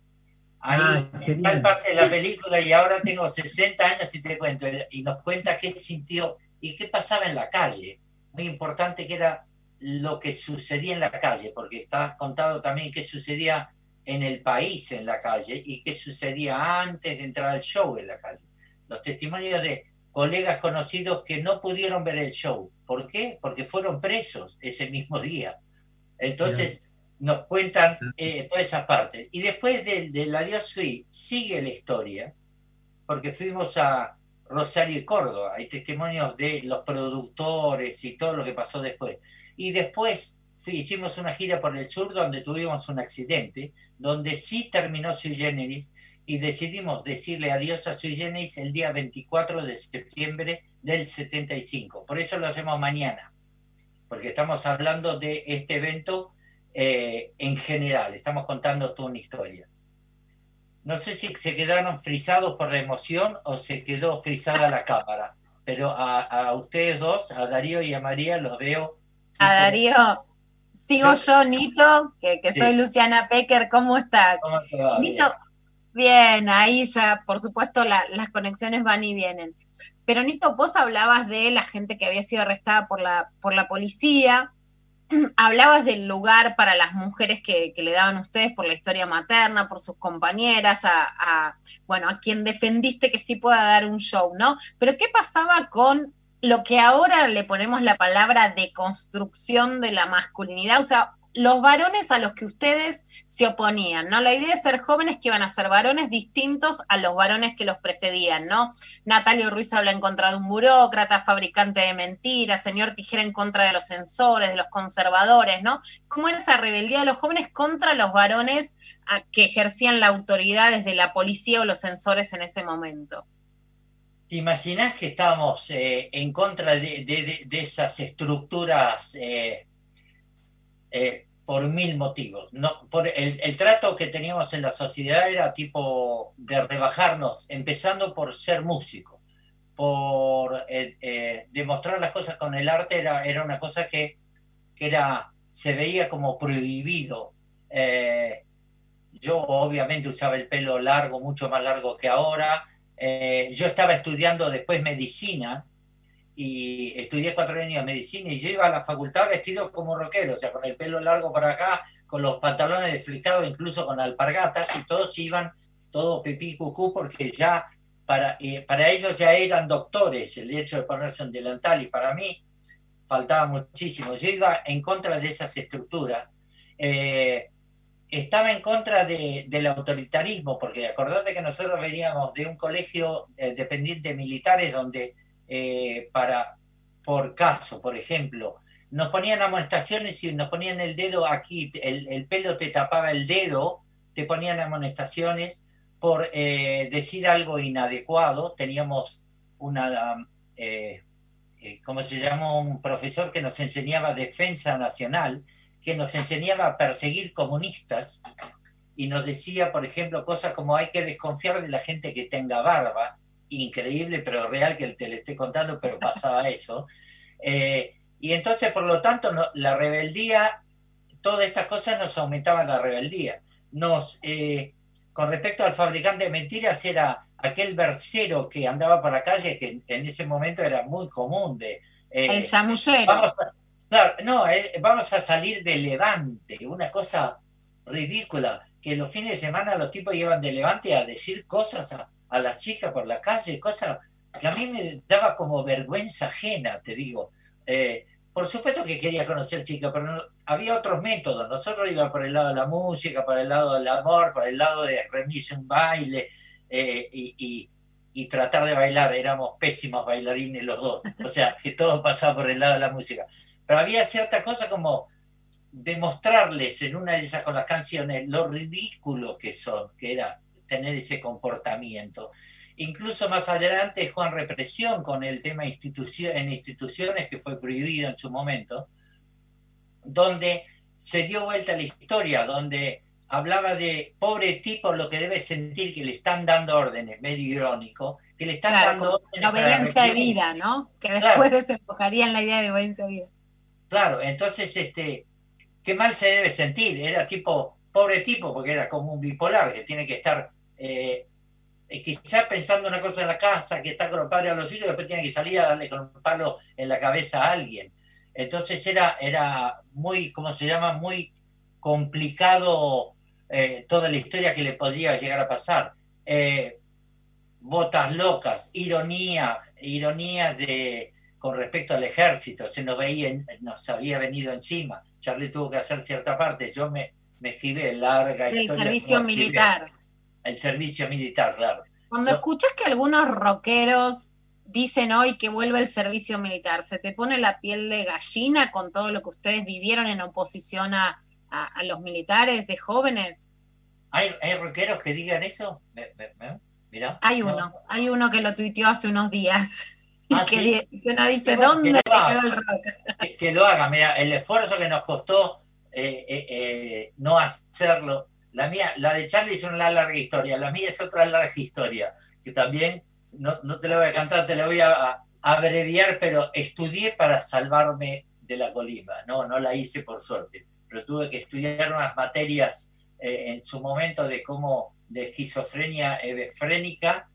ahí Ah, en tal parte de la película y ahora tengo 60 años y te cuento, y nos cuenta qué sintió y qué pasaba en la calle. Muy importante que era lo que sucedía en la calle, porque está contado también qué sucedía en el país en la calle y qué sucedía antes de entrar al show en la calle. Los testimonios de colegas conocidos que no pudieron ver el show. ¿Por qué? Porque fueron presos ese mismo día. Entonces nos cuentan eh, toda esa parte. Y después del, del Adiós Sui sigue la historia, porque fuimos a Rosario y Córdoba. Hay testimonios de los productores y todo lo que pasó después. Y después fui- hicimos una gira por el sur donde tuvimos un accidente, donde sí terminó Sui Generis y decidimos decirle adiós a Sui Generis el día 24 de septiembre del 75. Por eso lo hacemos mañana, porque estamos hablando de este evento eh, en general, estamos contando toda una historia. no sé si se quedaron frisados por la emoción o se quedó frisada la cámara, pero a, a ustedes dos, a Darío y a María, los veo. A Darío, sigo yo, Nito, que, que Sí. soy Luciana Pecker, ¿cómo estás? ¿Cómo te va? Nito, bien, ahí ya, por supuesto, la- las conexiones van y vienen. Pero Nito, vos hablabas de la gente que había sido arrestada por la, por la policía, hablabas del lugar para las mujeres que, que le daban ustedes por la historia materna, por sus compañeras, a, a, bueno, a quien defendiste que sí pueda dar un show, ¿no? Pero ¿qué pasaba con lo que ahora le ponemos la palabra deconstrucción de la masculinidad? O sea, los varones a los que ustedes se oponían, ¿no? La idea de ser jóvenes que iban a ser varones distintos a los varones que los precedían, ¿no? Natalio Ruiz habla en contra de un burócrata, fabricante de mentiras, señor Tijera en contra de los censores, de los conservadores, ¿no? ¿Cómo era esa rebeldía de los jóvenes contra los varones que ejercían la autoridad desde la policía o los censores en ese momento? ¿Te imaginas que estábamos eh, en contra de esas estructuras eh, eh, por mil motivos? No, por el, el trato que teníamos en la sociedad era tipo de rebajarnos, empezando por ser músico, por eh, eh, demostrar las cosas con el arte, era, era una cosa que, que era, se veía como prohibido. Eh, yo obviamente usaba el pelo largo, mucho más largo que ahora. Eh, yo estaba estudiando después medicina y estudié cuatro años de medicina y yo iba a la facultad vestido como rockero, o sea, con el pelo largo para acá, con los pantalones desflicados, incluso con alpargatas, y todos iban todo pipí cucú porque ya para, eh, para ellos ya eran doctores el hecho de ponerse un delantal y para mí faltaba muchísimo. Yo iba en contra de esas estructuras. Eh, estaba en contra de- del autoritarismo, porque acordate que nosotros veníamos de un colegio eh, dependiente de militares donde eh, para, por caso, por ejemplo, nos ponían amonestaciones y nos ponían el dedo aquí, el, el pelo te tapaba el dedo, te ponían amonestaciones por eh, decir algo inadecuado. Teníamos una, eh, eh, ¿cómo se llama? Un profesor que nos enseñaba defensa nacional, que nos enseñaba a perseguir comunistas y nos decía, por ejemplo, cosas como hay que desconfiar de la gente que tenga barba, increíble pero real que te lo estoy contando, pero pasaba eso. Eh, y entonces, por lo tanto, no- la rebeldía, todas estas cosas nos aumentaban la rebeldía. Nos, eh, con respecto al fabricante de mentiras, era aquel versero que andaba por la calle, que en, en ese momento era muy común de... eh, El chamullero. Vamos a- claro, no, eh, vamos a salir de Levante, una cosa ridícula, que los fines de semana los tipos llevan de Levante a decir cosas a, a las chicas por la calle, cosas que a mí me daba como vergüenza ajena, te digo. Eh, por supuesto que quería conocer chicas, pero no- había otros métodos. Nosotros íbamos por el lado de la música, por el lado del amor, por el lado de reunirse un baile eh, y, y- y tratar de bailar. Éramos pésimos bailarines los dos. O sea, que todo pasaba por el lado de la música. Pero había cierta cosa como demostrarles en una de esas con las canciones lo ridículo que son, que era tener ese comportamiento. Incluso más adelante Juan Represión con el tema institucio- en instituciones que fue prohibido en su momento, donde se dio vuelta la historia, donde hablaba de pobre tipo lo que debe sentir que le están dando órdenes, medio irónico, que le están Claro, dando órdenes obediencia de vida, ¿no? Que Claro. después desembocaría en la idea de obediencia de vida. Claro, entonces, este, qué mal se debe sentir. Era tipo, pobre tipo, porque era como un bipolar que tiene que estar eh, eh, quizás pensando una cosa en la casa, que está con los padres a los hijos, después tiene que salir a darle con un palo en la cabeza a alguien. Entonces era, era muy, ¿cómo se llama? Muy complicado eh, toda la historia que le podría llegar a pasar. Eh, botas locas, ironía, ironía de con respecto al ejército, se nos veía, nos había venido encima. Charlie tuvo que hacer cierta parte, yo me, me escribí larga Del historia servicio como escribí. militar. El servicio militar, claro. Cuando escuchas que algunos rockeros dicen hoy que vuelve el servicio militar, ¿se te pone la piel de gallina con todo lo que ustedes vivieron en oposición a, a- a los militares de jóvenes? ¿Hay, hay rockeros que digan eso? Me- me- me- Mirá. Hay No. uno, hay uno que lo tuiteó hace unos días. Ah, que, ¿sí? di- que uno dice, Bueno, ¿dónde que le lo haga. quedó el rock? que, que lo haga. Mira, el esfuerzo que nos costó eh, eh, eh, no hacerlo, La mía, la de Charlie es una larga historia, la mía es otra larga historia, que también no, no te la voy a cantar, te la voy a, abreviar, pero estudié para salvarme de la colima. No, no la hice por suerte, pero tuve que estudiar unas materias eh, en su momento de cómo de esquizofrenia hebefrénica,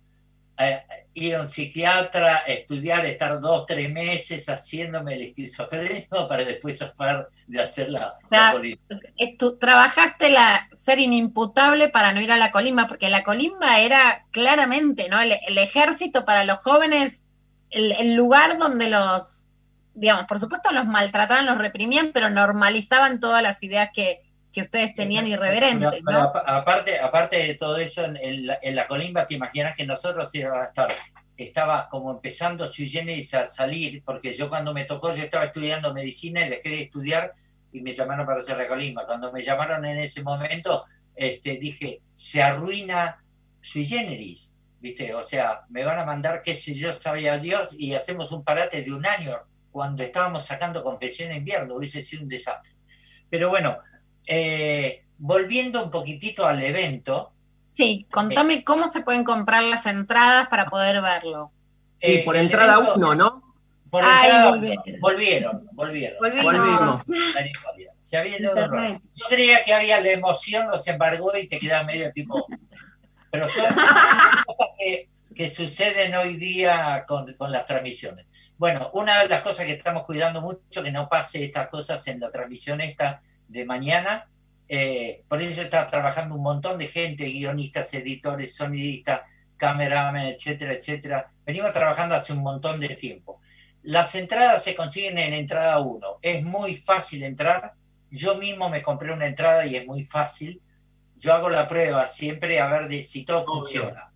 ir a un psiquiatra, estudiar, estar dos, tres meses haciéndome el esquizofrénico para después zafar de hacer la, O sea, la tu- trabajaste la ser inimputable para no ir a la colimba, porque la colimba era claramente, ¿no? El, el ejército para los jóvenes, el, el lugar donde los, digamos, por supuesto los maltrataban, los reprimían, pero normalizaban todas las ideas que, que ustedes tenían irreverentes, Pero- ¿no? apa- aparte, aparte de todo eso, en, la, en la colimba te imaginas que nosotros iba a estar, estaba como empezando sui generis a salir, porque yo cuando me tocó, yo estaba estudiando medicina y dejé de estudiar y me llamaron para hacer la colimba. Cuando me llamaron en ese momento, este, dije, se arruina sui generis, ¿viste? O sea, me van a mandar, qué sé yo, sabía Dios, y hacemos un parate de un año cuando estábamos sacando confesión en invierno, hubiese sido un desastre. Pero bueno, eh, volviendo un poquitito al evento. Sí, contame cómo se pueden comprar las entradas para poder verlo. Y eh, por entrada evento- uno, ¿no? Por Ay, entrada, volvieron. volvieron, volvieron. Volvimos. Se había. Yo creía que había la emoción, los embargó y te quedas medio tipo. Pero son cosas que, que suceden hoy día con, con las transmisiones. Bueno, una de las cosas que estamos cuidando mucho, que no pase estas cosas en la transmisión esta de mañana. eh, por eso está trabajando un montón de gente, guionistas, editores, sonidistas, cameramen, etcétera, etcétera. Venimos trabajando hace un montón de tiempo. Las entradas se consiguen en entrada 1. Es muy fácil entrar. Yo mismo me compré una entrada y es muy fácil. Yo hago la prueba siempre a ver de si todo funciona.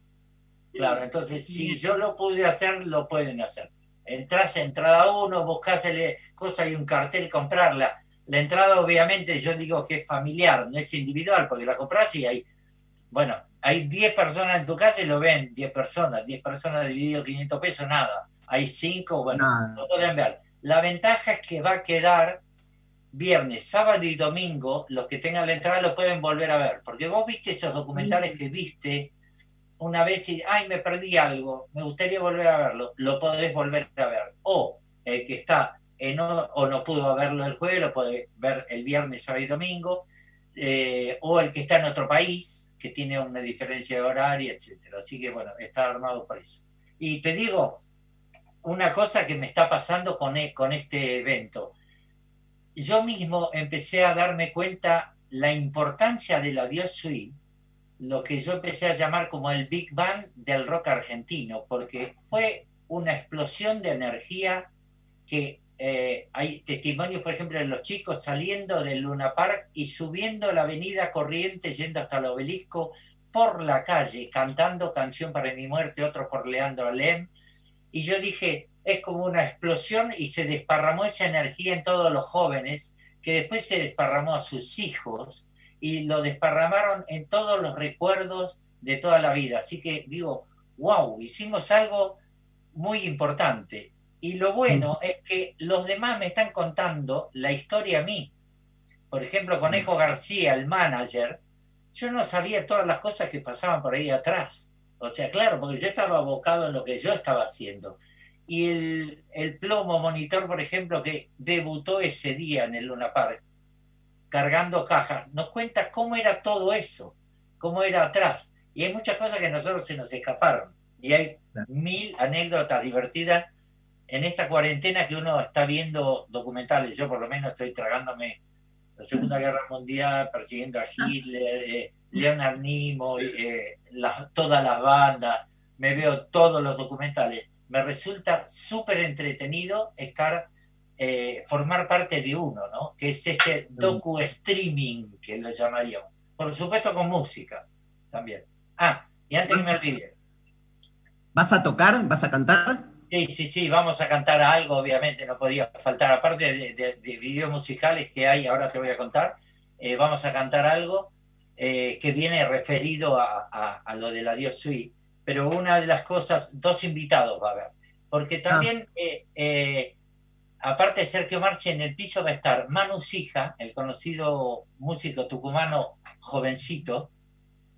Claro, entonces si yo lo pude hacer, lo pueden hacer. Entras a entrada 1, buscas el cosa y un cartel, comprarla. La entrada obviamente yo digo que es familiar, no es individual, porque la compras y hay, bueno, hay 10 personas en tu casa y lo ven, 10 personas, 10 personas dividido 500 pesos, nada. Hay 5, bueno, Nada. no pueden ver. La ventaja es que va a quedar viernes, sábado y domingo, los que tengan la entrada lo pueden volver a ver, porque vos viste esos documentales que viste una vez y, ay, me perdí algo, me gustaría volver a verlo, lo podés volver a ver. O el que está en o, no pudo verlo el jueves, lo puede ver el viernes, sábado y domingo, eh, o el que está en otro país, que tiene una diferencia de horario, etcétera. Así que bueno, está armado para eso. Y te digo, una cosa que me está pasando con, e- con este evento. Yo mismo empecé a darme cuenta la importancia de la Dios Suite, lo que yo empecé a llamar como el Big Bang del rock argentino, porque fue una explosión de energía que eh, hay testimonios, por ejemplo, de los chicos saliendo del Luna Park y subiendo la avenida Corriente, yendo hasta el obelisco, por la calle, cantando Canción para mi muerte, otros por Leandro Alem. Y yo dije, es como una explosión y se desparramó esa energía en todos los jóvenes, que después se desparramó a sus hijos y lo desparramaron en todos los recuerdos de toda la vida. Así que digo, wow, hicimos algo muy importante. Y lo bueno es que los demás me están contando la historia a mí. Por ejemplo, Conejo García, el manager, yo no sabía todas las cosas que pasaban por ahí atrás. O sea, claro, porque yo estaba abocado en lo que yo estaba haciendo. Y el, el plomo monitor, por ejemplo, que debutó ese día en el Luna Park, cargando cajas, nos cuenta cómo era todo eso, cómo era atrás. Y hay muchas cosas que a nosotros se nos escaparon. Y hay mil anécdotas divertidas en esta cuarentena que uno está viendo documentales. Yo por lo menos estoy tragándome la Segunda Guerra Mundial, persiguiendo a Hitler, eh, Leonard Nimoy, eh, todas las bandas, me veo todos los documentales. Me resulta súper entretenido estar, eh, formar parte de uno, ¿no? Que es este docu streaming, que lo llamaríamos. Por supuesto con música también. Ah, y antes que me olvide, ¿Vas a tocar? ¿Vas a cantar? Sí, sí, sí, vamos a cantar algo, obviamente, no podía faltar. Aparte de, de- de videos musicales que hay, ahora te voy a contar, eh, vamos a cantar algo eh, que viene referido a, a- a lo de la Dios Suite. Pero una de las cosas, dos invitados va a haber. Porque también eh, eh, aparte de Sergio Marchi, en el piso va a estar Manu Sija, el conocido músico tucumano jovencito,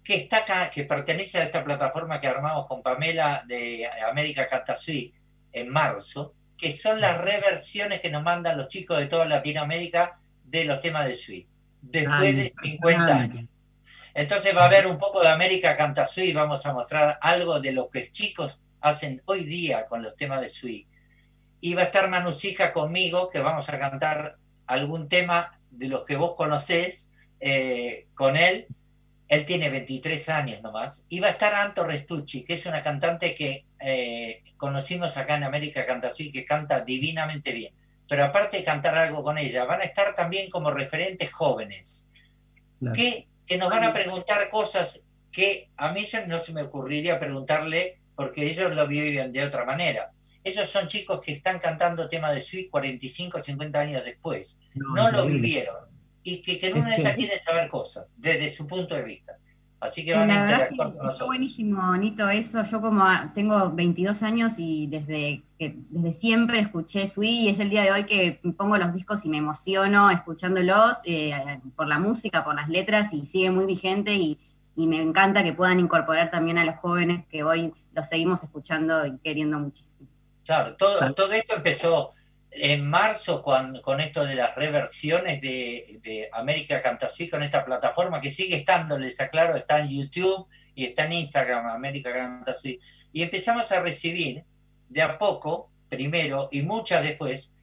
que está acá, que pertenece a esta plataforma que armamos con Pamela de América Catasui en marzo, que son las reversiones que nos mandan los chicos de toda Latinoamérica de los temas de Sui, después de 50 años. Entonces va a haber un poco de América Canta Sui, vamos a mostrar algo de lo que chicos hacen hoy día con los temas de Sui. Y va a estar Manusija conmigo, que vamos a cantar algún tema de los que vos conocés eh, con él. Él tiene 23 años nomás. Y va a estar Anto Restucci, que es una cantante que eh, conocimos acá en América Canta Sui, que canta divinamente bien. Pero aparte de cantar algo con ella, van a estar también como referentes jóvenes. Que, que nos van a preguntar cosas que a mí no se me ocurriría preguntarle porque ellos lo viven de otra manera. Ellos son chicos que están cantando temas de Sui 45 o 50 años después. No, lo vivieron. Y que, que una de esas quieren saber cosas, desde su punto de vista. Así que van a interactuar con nosotros. buenísimo, Nito, eso. Yo como tengo 22 años y desde, que, desde siempre escuché Sui y es el día de hoy que pongo los discos y me emociono escuchándolos eh, por la música, por las letras y sigue muy vigente y, y me encanta que puedan incorporar también a los jóvenes que hoy los seguimos escuchando y queriendo muchísimo. Claro, todo, todo esto empezó en marzo con, esto de las reversiones de, de América Cantasí con esta plataforma que sigue estando, les aclaro, está en YouTube y está en Instagram, América Cantasí. Y empezamos a recibir de a poco, primero y muchas después,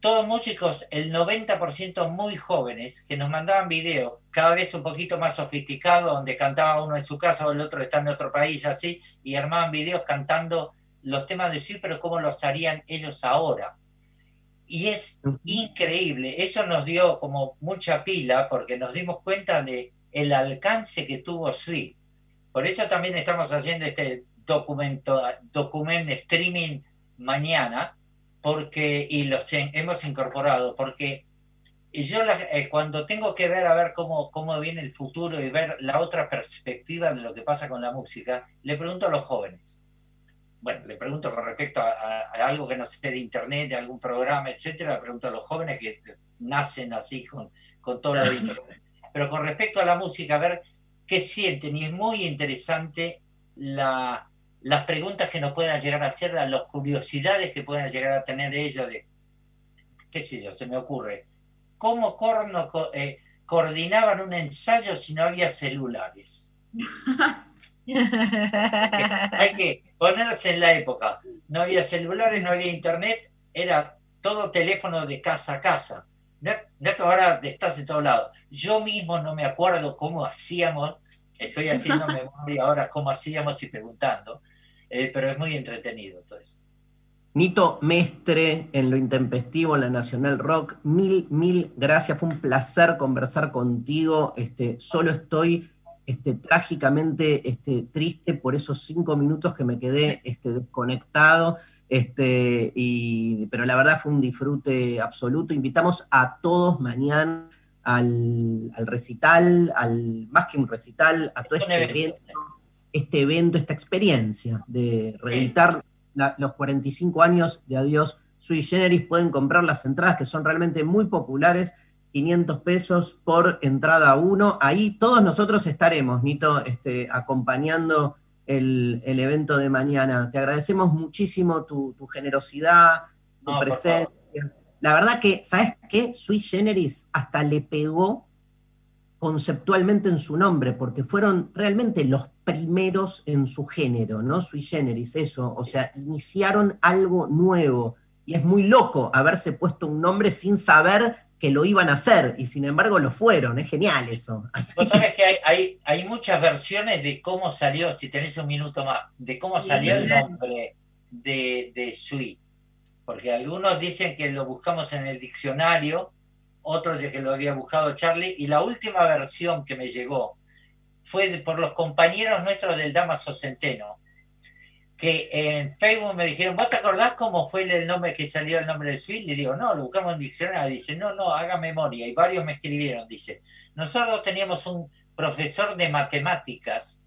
todos músicos, el 90% muy jóvenes, que nos mandaban videos, cada vez un poquito más sofisticados, donde cantaba uno en su casa o el otro está en otro país, así, y armaban videos cantando los temas de sí, pero cómo los harían ellos ahora. Y es increíble, eso nos dio como mucha pila porque nos dimos cuenta de el alcance que tuvo Sui. Por eso también estamos haciendo este documento, documento streaming mañana, porque, y los hemos incorporado, porque yo eh, cuando tengo que ver a ver cómo, cómo viene el futuro y ver la otra perspectiva de lo que pasa con la música, le pregunto a los jóvenes bueno, le pregunto con respecto a, algo que no sé de internet, de algún programa, etcétera, le pregunto a los jóvenes que nacen así con, con todo lo de internet. Pero con respecto a la música, a ver qué sienten, y es muy interesante la, las preguntas que nos puedan llegar a hacer, las curiosidades que puedan llegar a tener ellos de, qué sé yo, se me ocurre, cómo corno, eh, coordinaban un ensayo si no había celulares. Hay que ponerse en la época. No había celulares, no había internet, era todo teléfono de casa a casa. No, es que ahora estás en todos lados. Yo mismo no me acuerdo cómo hacíamos, estoy haciendo memoria ahora cómo hacíamos y preguntando, eh, pero es muy entretenido todo eso. Nito Mestre en lo intempestivo en la Nacional Rock, mil, mil gracias, fue un placer conversar contigo. Este, solo estoy este, trágicamente este, triste por esos cinco minutos que me quedé este, desconectado. Este, y, pero la verdad fue un disfrute absoluto. Invitamos a todos mañana al, recital, al más que un recital, a todo este evento, este evento, esta experiencia de reeditar los 45 años de Adiós Sui Generis. Pueden comprar las entradas que son realmente muy populares 500 pesos por entrada uno. Ahí todos nosotros estaremos, Nito, este, acompañando el, evento de mañana. Te agradecemos muchísimo tu, generosidad, tu presencia. La verdad que, ¿sabes qué? Sui Generis hasta le pegó conceptualmente en su nombre, porque fueron realmente los primeros en su género, ¿no? Sui Generis, eso, o sea, iniciaron algo nuevo. Y es muy loco haberse puesto un nombre sin saber que lo iban a hacer y sin embargo lo fueron. Es genial eso. Vos sabés que hay, hay, hay, muchas versiones de cómo salió, si tenés un minuto más, de cómo salió el nombre de, de Sui. Porque algunos dicen que lo buscamos en el diccionario, otros de que lo había buscado Charlie, y la última versión que me llegó fue por los compañeros nuestros del Damaso Centeno, que en Facebook me dijeron, ¿vos te acordás cómo fue el nombre que salió el nombre de Sui? Le digo, no, lo buscamos en diccionario. Dice, no, no, haga memoria. Y varios me escribieron, dice, nosotros teníamos un profesor de matemáticas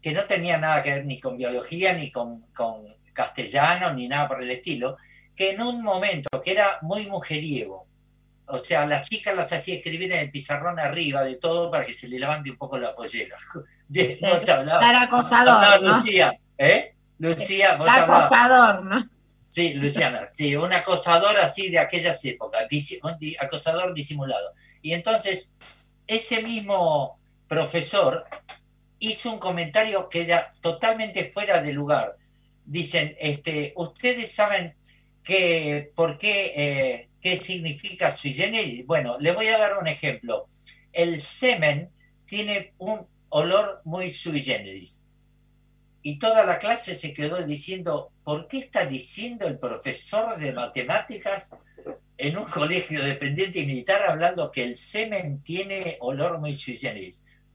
que no tenía nada que ver ni con biología, ni con, con castellano, ni nada por el estilo, que en un momento que era muy mujeriego, o sea, las chicas las hacía escribir en el pizarrón arriba de todo para que se le levante un poco la pollera. Era acosador, hablabas, ¿no? Lucía, ¿eh? Lucía, vos acosador, ¿no? Sí, Luciana, sí, un acosador así de aquellas épocas, un acosador disimulado. Y entonces, ese mismo profesor hizo un comentario que era totalmente fuera de lugar. Dicen, este, ustedes saben que, por qué, eh, qué significa sui generis. Bueno, les voy a dar un ejemplo. El semen tiene un olor muy sui generis. Y toda la clase se quedó diciendo, ¿por qué está diciendo el profesor de matemáticas en un colegio dependiente y militar hablando que el semen tiene olor muy sui?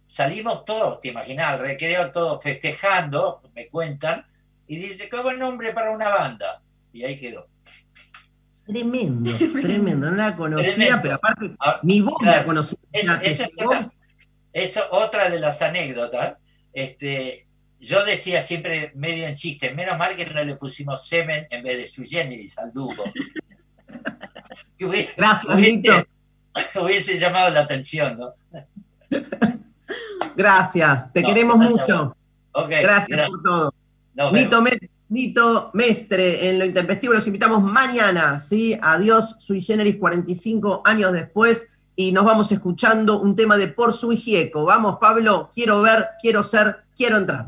Salimos todos, te imaginas, al recreo todos festejando, me cuentan, y dice, qué buen nombre para una banda. Y ahí quedó. Tremendo, tremendo. No la conocía, Tremendo. pero aparte, Ah, ni vos claro. la conocías. Es- esa otra de las anécdotas. Este, yo decía siempre medio en chiste, menos mal que no le pusimos semen en vez de sui generis al dúo. Hubiese- Gracias, hubiese-. Hubiese llamado la atención, ¿no? Gracias, te No, queremos mucho. vos. Ok, gracias, gracias. por todo. Nito, Me- Nito Mestre, en lo intempestivo los invitamos mañana, ¿sí? Adiós, Sui Generis 45 años después, y nos vamos escuchando un tema de Por Sui Gieco. Vamos, Pablo, quiero ver, quiero ser, quiero entrar.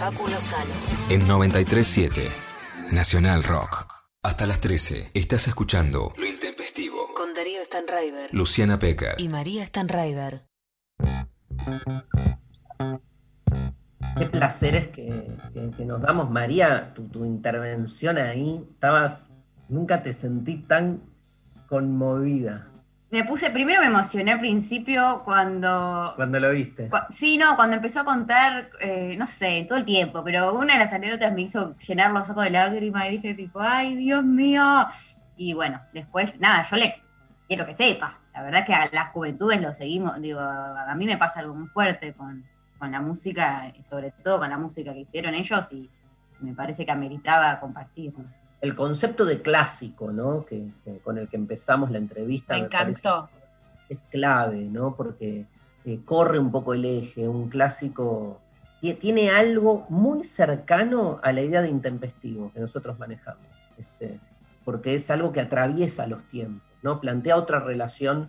Verbal. Facu Lozano. en 937 Nacional Rock. Hasta las 13 estás escuchando Lo Intempestivo. Con Darío Stanraiver. Luciana Pecker. Y María Stanraiver. Qué placeres que, que- que nos damos, María, tu, tu intervención ahí, estabas, nunca te sentí tan conmovida Me puse, primero me emocioné al principio cuando cuando lo viste. Cu- Sí, no, cuando empezó a contar, eh, no sé, todo el tiempo, pero una de las anécdotas me hizo llenar los ojos de lágrimas y dije tipo, ay, Dios mío. Y bueno, después, nada, yo le quiero que sepa. La verdad es que a las juventudes lo seguimos, digo, a mí me pasa algo muy fuerte con, con la música, sobre todo con la música que hicieron ellos y me parece que ameritaba compartirlo. El concepto de clásico, ¿no? Que, que- con el que empezamos la entrevista. Me encantó. es clave, ¿no? Porque eh, corre un poco el eje, un clásico tie- tiene algo muy cercano a la idea de intempestivo que nosotros manejamos, este, porque es algo que atraviesa los tiempos, ¿no? Plantea otra relación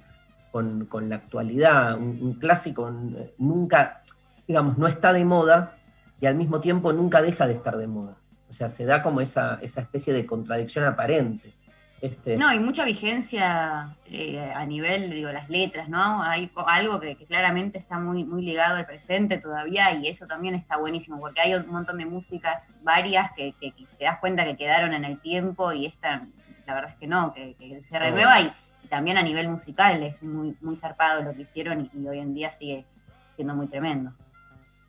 con, con la actualidad, un, un clásico eh, nunca, digamos, no está de moda y al mismo tiempo nunca deja de estar de moda. O sea, se da como esa, esa especie de contradicción aparente. Este, No, hay mucha vigencia eh, a nivel, digo, las letras, ¿no? Hay algo que, que claramente está muy, muy ligado al presente todavía y eso también está buenísimo, porque hay un montón de músicas varias que, que- que te das cuenta que quedaron en el tiempo y esta, la verdad es que no, que, que se renueva y, y también a nivel musical es muy, muy zarpado lo que hicieron y, y hoy en día sigue siendo muy tremendo.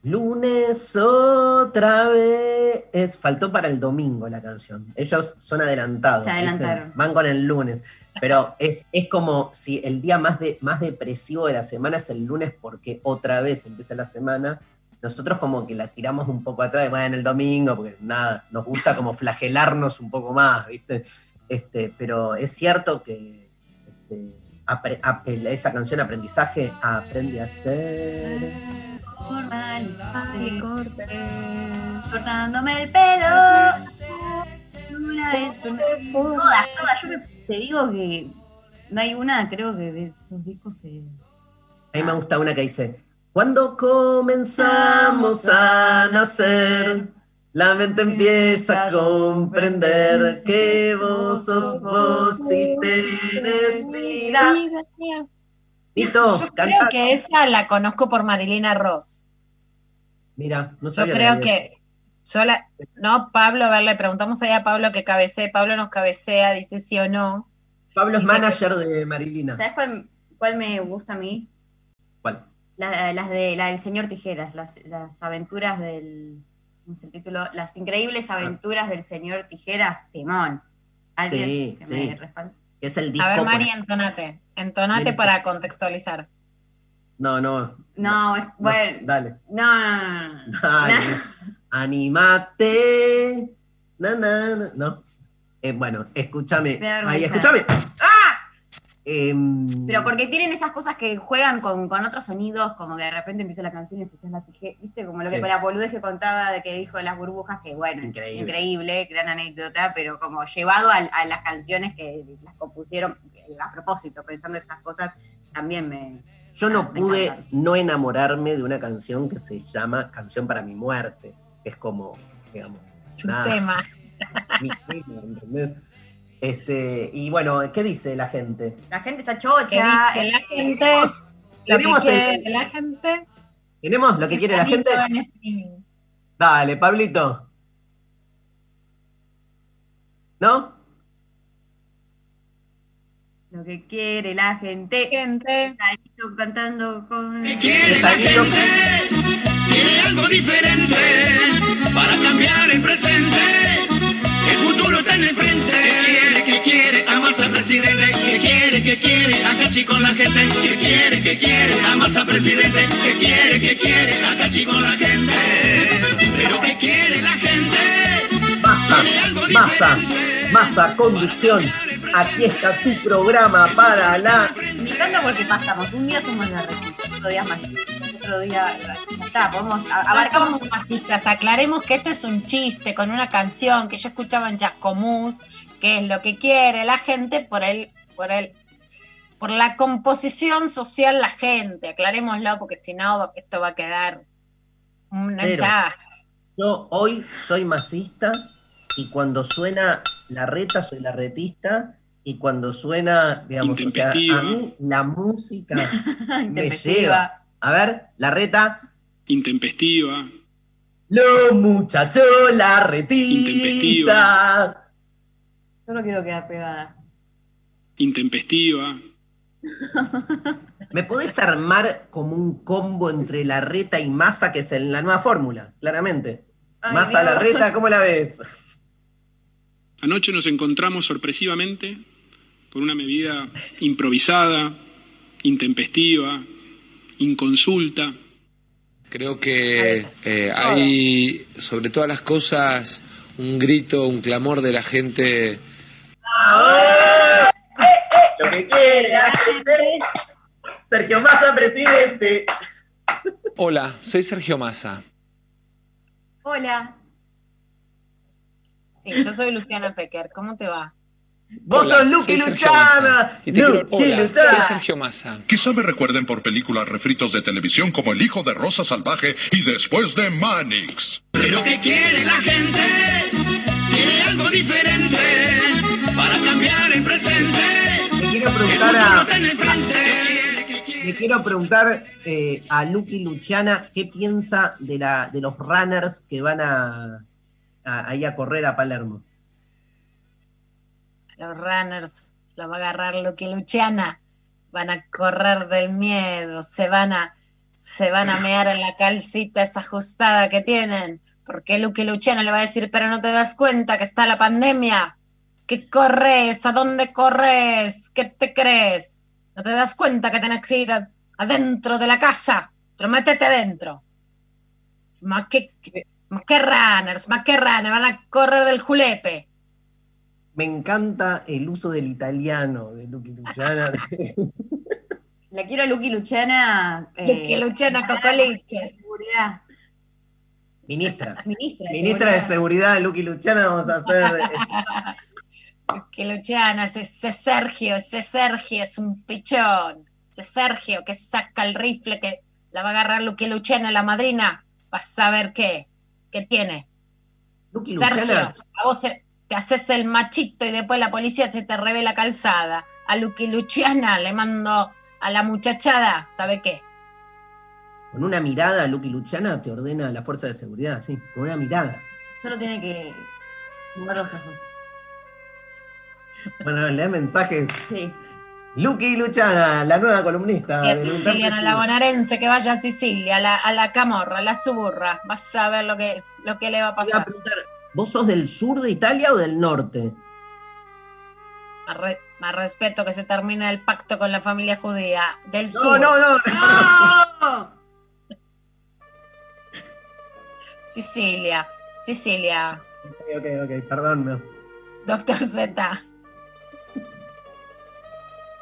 Lunes otra vez. Faltó para el domingo la canción. Ellos son adelantados. Se ¿viste? adelantaron. Van con el lunes. Pero es, es como si el día más, de, más depresivo de la semana es el lunes porque otra vez empieza la semana. Nosotros como que la tiramos un poco atrás, bueno, el domingo, porque nada, nos gusta como flagelarnos un poco más, ¿viste? Este, pero es cierto que este, apre- ap- esa canción Aprendizaje aprende a ser... cortándome el pelo. Una vez todas, todas. Yo te digo que no hay una, creo que de esos discos que. A mí me gusta una que dice, cuando comenzamos a nacer, la mente empieza a comprender que vos sos vos y tenés vida. Yo creo que esa la conozco por Marilina Ross. Mira, no Yo sabía creo la- que yo la, no, Pablo, a ver, le preguntamos ahí a Pablo que cabecee, Pablo nos cabecea, dice sí o no. Pablo es Dice manager de Marilina. ¿Sabes cuál, cuál me gusta a mí? ¿Cuál? La- las de la del señor Tijeras, las, las aventuras del. ¿Cómo es el título? Las increíbles aventuras del señor Tijeras, Timón. ¿Alguien Sí, que sí. me respalde? Es el disco. A ver, por- Mari, entonate, entonate para contextualizar. No, no. No, es, bueno. Dale. No, no, no, no. Dale. Animate. Na, na, na. No. Eh, bueno, escúchame. Ahí, escúchame. ¡Ah! Em, Pero porque tienen esas cosas que juegan con, con otros sonidos, como que de repente empieza la canción y escuchas la tijera, ¿viste? Como lo que Sí. con la boludez que contaba de que dijo las burbujas, que bueno, Increíble. increíble, gran anécdota, pero como llevado a, las canciones que las compusieron eh, a propósito, pensando esas cosas, también me... Yo no Ah, me pude no enamorarme de una canción que se llama Canción para mi muerte. Es como, digamos, Un tema. mi tema, ¿entendés? Este, y bueno, ¿qué dice la gente? La gente está Que chocha. dice la eh, gente, lo que tenemos el- quiere la gente. ¿Tenemos lo que quiere la gente? Dale, Pablito. ¿No? Lo que quiere la gente. Gente. Salito cantando con... quiere la gente? Quiere algo diferente para cambiar el presente. El futuro está en el frente. ¿Qué quiere, qué quiere? A masa presidente. ¿Qué quiere, qué quiere? A cachi con la gente. ¿Qué quiere, qué quiere? A masa presidente. ¿Qué quiere, qué quiere? A cachi con la gente. Pero ¿qué quiere la gente? Masa, masa, masa, conducción. Aquí está tu programa para la. Me encanta porque pasamos. Un día somos la otro día más. Otro día. Ya está, podemos. a- No somos aclaremos que esto es un chiste con una canción que yo escuchaba en Chascomús, que es lo que quiere la gente por el, por el, por la composición social la gente, aclarémoslo porque si no esto va a quedar una hinchada. Yo hoy soy masista y cuando suena la reta soy la retista y cuando suena, digamos, o sea, a mí la música me lleva. A ver, la reta. Intempestiva. Los muchachos, la retista. Yo no quiero quedar pegada. Intempestiva. ¿Me podés armar como un combo entre la reta y masa, que es en la nueva fórmula, claramente? Ay, masa, la reta, ¿cómo la ves? Anoche nos encontramos sorpresivamente con una medida improvisada, intempestiva, inconsulta. Creo que eh, hay, sobre todas las cosas, un grito, un clamor de la gente. Lo que quiere la gente. Sergio Massa, presidente. Hola, soy Sergio Massa. Hola. Sí, yo soy Luciana Pecker, ¿cómo te va? Vos Hola, sos Lucky Luchana. Lucky Luchana. soy Sergio Massa. Quizá me recuerden por películas refritos de televisión como El hijo de Rosa Salvaje y después de Manix. Pero ¿qué quiere la gente? Quiere algo diferente para cambiar el presente. Le quiero preguntar a, le quiero preguntar eh, a Lucky Luciana qué piensa de la de los runners que van a, a- ahí a correr a Palermo. Los runners la va a agarrar Lucky Luciana, van a correr del miedo, se van a, se van a mear en la calcita esa ajustada que tienen, porque Lucky Luciana le va a decir, pero no te das cuenta que está la pandemia, que corres, a dónde corres, qué te crees, no te das cuenta que tenés que ir a- adentro de la casa, pero métete adentro. Más que, más que runners, más que runners, van a correr del julepe. Me encanta el uso del italiano de Lucky Luciana. Le quiero a Lucky Luciana. eh, Lucky Luciana Cocoliche. Seguridad. Ministra. Ministra. Ministra de Seguridad, Lucky Luciana, vamos a hacer. Que Luciana, ese, ese Sergio, ese Sergio es un pichón. Ese Sergio que saca el rifle que la va a agarrar Luque Luciana, la madrina. Vas a ver qué, qué tiene. Lucky Sergio, Luciana. a vos se- te haces el machito y después la policía se te revela calzada. A Luque Luciana le mando a la muchachada, ¿sabe qué? Con una mirada, Lucky Luciana te ordena la fuerza de seguridad, sí, con una mirada. Solo tiene que mover los ojos. Bueno, lee mensajes. Sí. Lucky Luciana, la nueva columnista. Y a del Siciliana, la bonaerense, que vaya a Sicilia, a la, a la camorra, a la suburra. Vas a ver lo que, lo que le va a Te iba a pasar. preguntar, ¿Vos sos del sur de Italia o del norte? Más, re- más respeto que se termine el pacto con la familia judía del No, sur. no, no. ¡No! Sicilia, Sicilia. Ok, ok, ok, perdón. no. Doctor Z.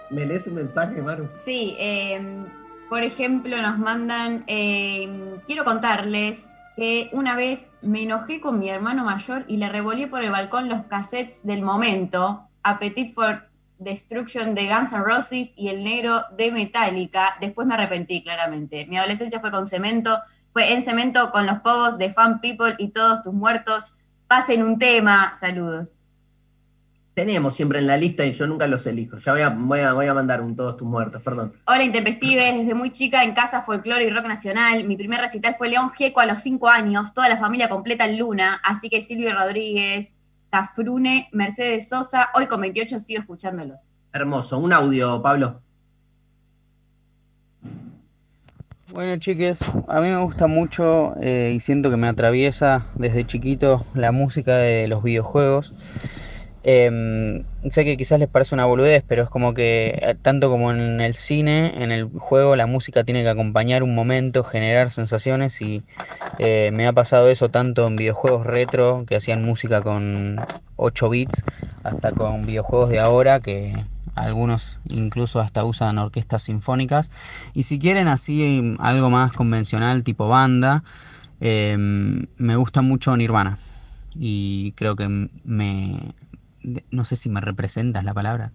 ¿Me lees un mensaje, Maru? Sí, eh, por ejemplo, nos mandan, eh, quiero contarles que una vez me enojé con mi hermano mayor y le revolví por el balcón los cassettes del momento, Appetite for Destruction de Guns N' Roses y El Negro de Metallica. Después me arrepentí, claramente. Mi adolescencia fue con cemento, fue en cemento con los pogos de Fan People y todos tus muertos. Pasen un tema. Saludos. Tenemos siempre en la lista y yo nunca los elijo. Ya voy a, voy a, voy a mandar un todos tus muertos, perdón. Hola Intempestives, desde muy chica en casa folclore y rock nacional. Mi primer recital fue León Gieco a los 5 años, toda la familia completa en Luna, así que Silvio Rodríguez, Cafrune, Mercedes Sosa, hoy con 28 sigo escuchándolos. Hermoso. Un audio, Pablo. Bueno, chiques, a mí me gusta mucho eh, y siento que me atraviesa desde chiquito la música de los videojuegos. Em, sé que quizás les parece una boludez, pero es como que eh, tanto como en el cine, en el juego la música tiene que acompañar un momento, generar sensaciones y eh, me ha pasado eso tanto en videojuegos retro que hacían música con 8 bits, hasta con videojuegos de ahora que algunos incluso hasta usan orquestas sinfónicas. Y si quieren así algo más convencional tipo banda, em, me gusta mucho Nirvana y creo que me no sé si me representas la palabra.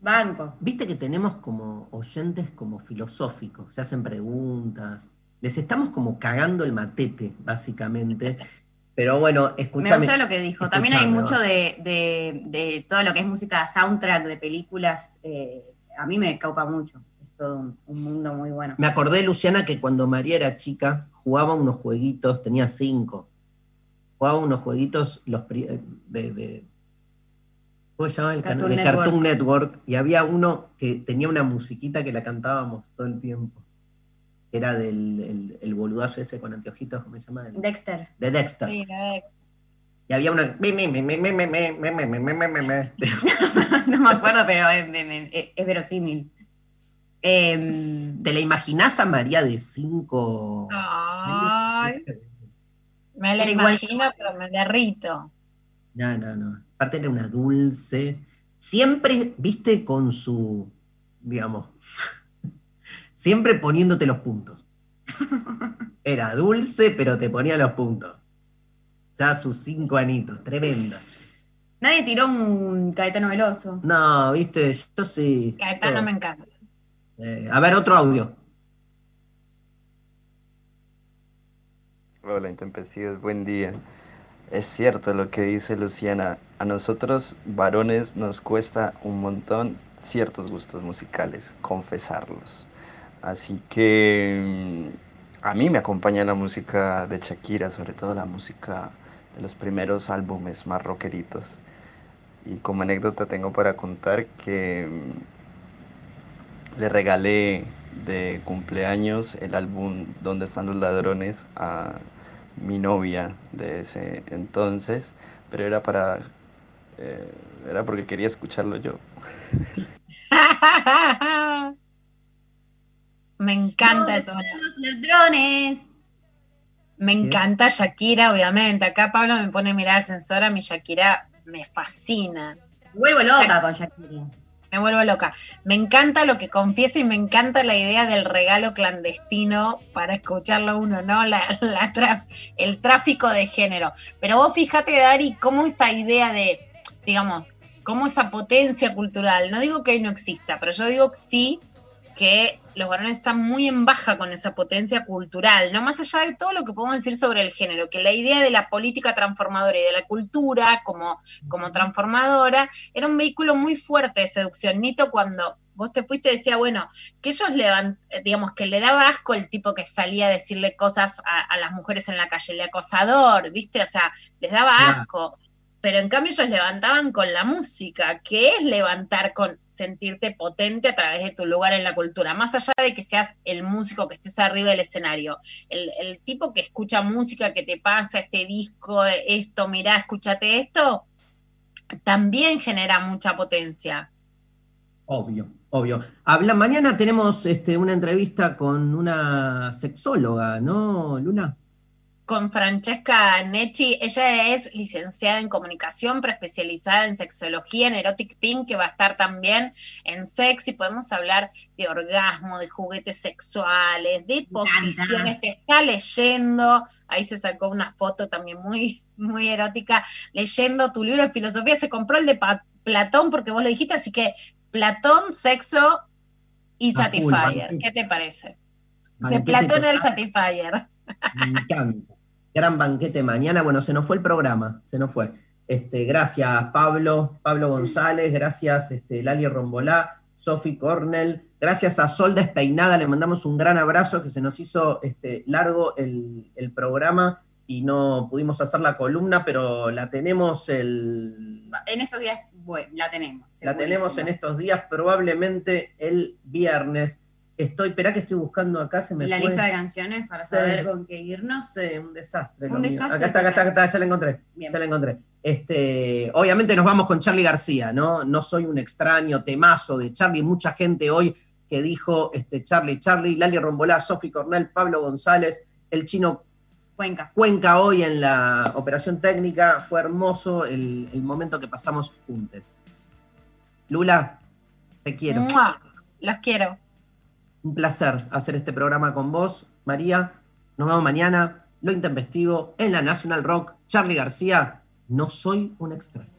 Banco. Viste que tenemos como oyentes como filosóficos, se hacen preguntas. Les estamos como cagando el matete, básicamente. Pero bueno, Me escúchame. gustó lo que dijo. También hay escuchame, mucho de, de- de todo lo que es música soundtrack de películas. eh, a mí me caupa mucho. Es todo un, un mundo muy bueno. Me acordé, Luciana, que cuando María era chica, jugaba unos jueguitos, tenía cinco jugaba unos jueguitos los de, de ¿cómo se llama? El Cartoon de Network. Cartoon Network y había uno que tenía una musiquita que la cantábamos todo el tiempo. Era del el, el boludazo ese con anteojitos, ¿cómo se llama? El, Dexter. De Dexter. Sí, Dexter. Y había una... no me acuerdo, pero es, es, es verosímil. Eh, ¿Te la imaginás a María de cinco? Ay me igual imagino, pero me derrito. No, no, no. Aparte era una dulce. Siempre, viste, con su, digamos, siempre poniéndote los puntos. Era dulce, pero te ponía los puntos. Ya sus cinco anitos, tremenda. nadie tiró un Caetano Veloso. No, viste, yo sí. Caetano todo. me encanta. Eh, a ver, otro audio. Hola, intempestivos, buen día. Es cierto lo que dice Luciana. A nosotros, varones, nos cuesta un montón ciertos gustos musicales, confesarlos. Así que mm, a mí me acompaña la música de Shakira, sobre todo la música de los primeros álbumes más rockeritos. Y como anécdota tengo para contar que mm, le regalé de cumpleaños el álbum ¿Dónde están los ladrones? a mi novia de ese entonces, pero era para eh, era porque quería escucharlo yo. me encanta ¿Dónde eso. los ladrones? Me encanta Shakira, obviamente. Acá Pablo me pone a mirar ascensor, a mi Shakira me fascina. Vuelvo loca Shak- con Shakira. Me vuelvo loca. Me encanta lo que confiesa y me encanta la idea del regalo clandestino para escucharlo uno, ¿no? La, el tráfico de género. Pero vos fíjate, Dari, cómo esa idea de, digamos, cómo esa potencia cultural, no digo que no exista, pero yo digo que sí que los varones están muy en baja con esa potencia cultural, no más allá de todo lo que podemos decir sobre el género, que la idea de la política transformadora y de la cultura como, como transformadora era un vehículo muy fuerte de seducción. Nito, cuando vos te fuiste, decía, bueno, que ellos levan, eh, digamos, que le daba asco el tipo que salía a decirle cosas a, a las mujeres en la calle, el acosador, ¿viste? O sea, les daba asco. Pero en cambio ellos levantaban con la música, que es levantar con sentirte potente a través de tu lugar en la cultura, más allá de que seas el músico que estés arriba del escenario, el, el tipo que escucha música, que te pasa este disco, esto, mirá, escúchate esto, también genera mucha potencia. Obvio, obvio. Habla, mañana tenemos este, una entrevista con una sexóloga, ¿no, Luna? Con Francesca Necci. Ella es licenciada en comunicación, preespecializada en sexología, en Erotic Pink, que va a estar también en Sexy. Podemos hablar de orgasmo, de juguetes sexuales, de posiciones. Te está leyendo. Ahí se sacó una foto también muy, muy erótica, leyendo tu libro de filosofía. Se compró el de Pa- Platón porque vos lo dijiste, así que Platón, sexo y Satisfyer. ¿Qué te parece? De Platón el total. Satisfyer. Me encanta. Gran banquete mañana. Bueno, se nos fue el programa, se nos fue. Este, gracias, Pablo, Pablo González, gracias, este, Lali Rombolá, Sofi Cornell, gracias a Sol Despeinada, le mandamos un gran abrazo, que se nos hizo este, largo el, el programa y no pudimos hacer la columna, pero la tenemos el, En esos días, bueno, la tenemos. la tenemos en estos días, probablemente el viernes. Estoy, espera que estoy buscando acá, se me La fue. lista de canciones para Sí. saber con qué irnos. Sí, un desastre. Un desastre Acá está, acá está, acá está, ya la encontré. Bien. Ya la encontré. Este, obviamente nos vamos con Charlie García, ¿no? No soy un extraño, temazo de Charlie. Mucha gente hoy que dijo este, Charlie, Charlie, Lali Rombolá, Sofi Cornell, Pablo González, el chino Cuenca. Cuenca hoy en la operación técnica. Fue hermoso el, el momento que pasamos juntos. Lula, te quiero. ¡Mua! Los quiero. Un placer hacer este programa con vos, María. Nos vemos mañana. Lo intempestivo en la National Rock. Charlie García, no soy un extraño.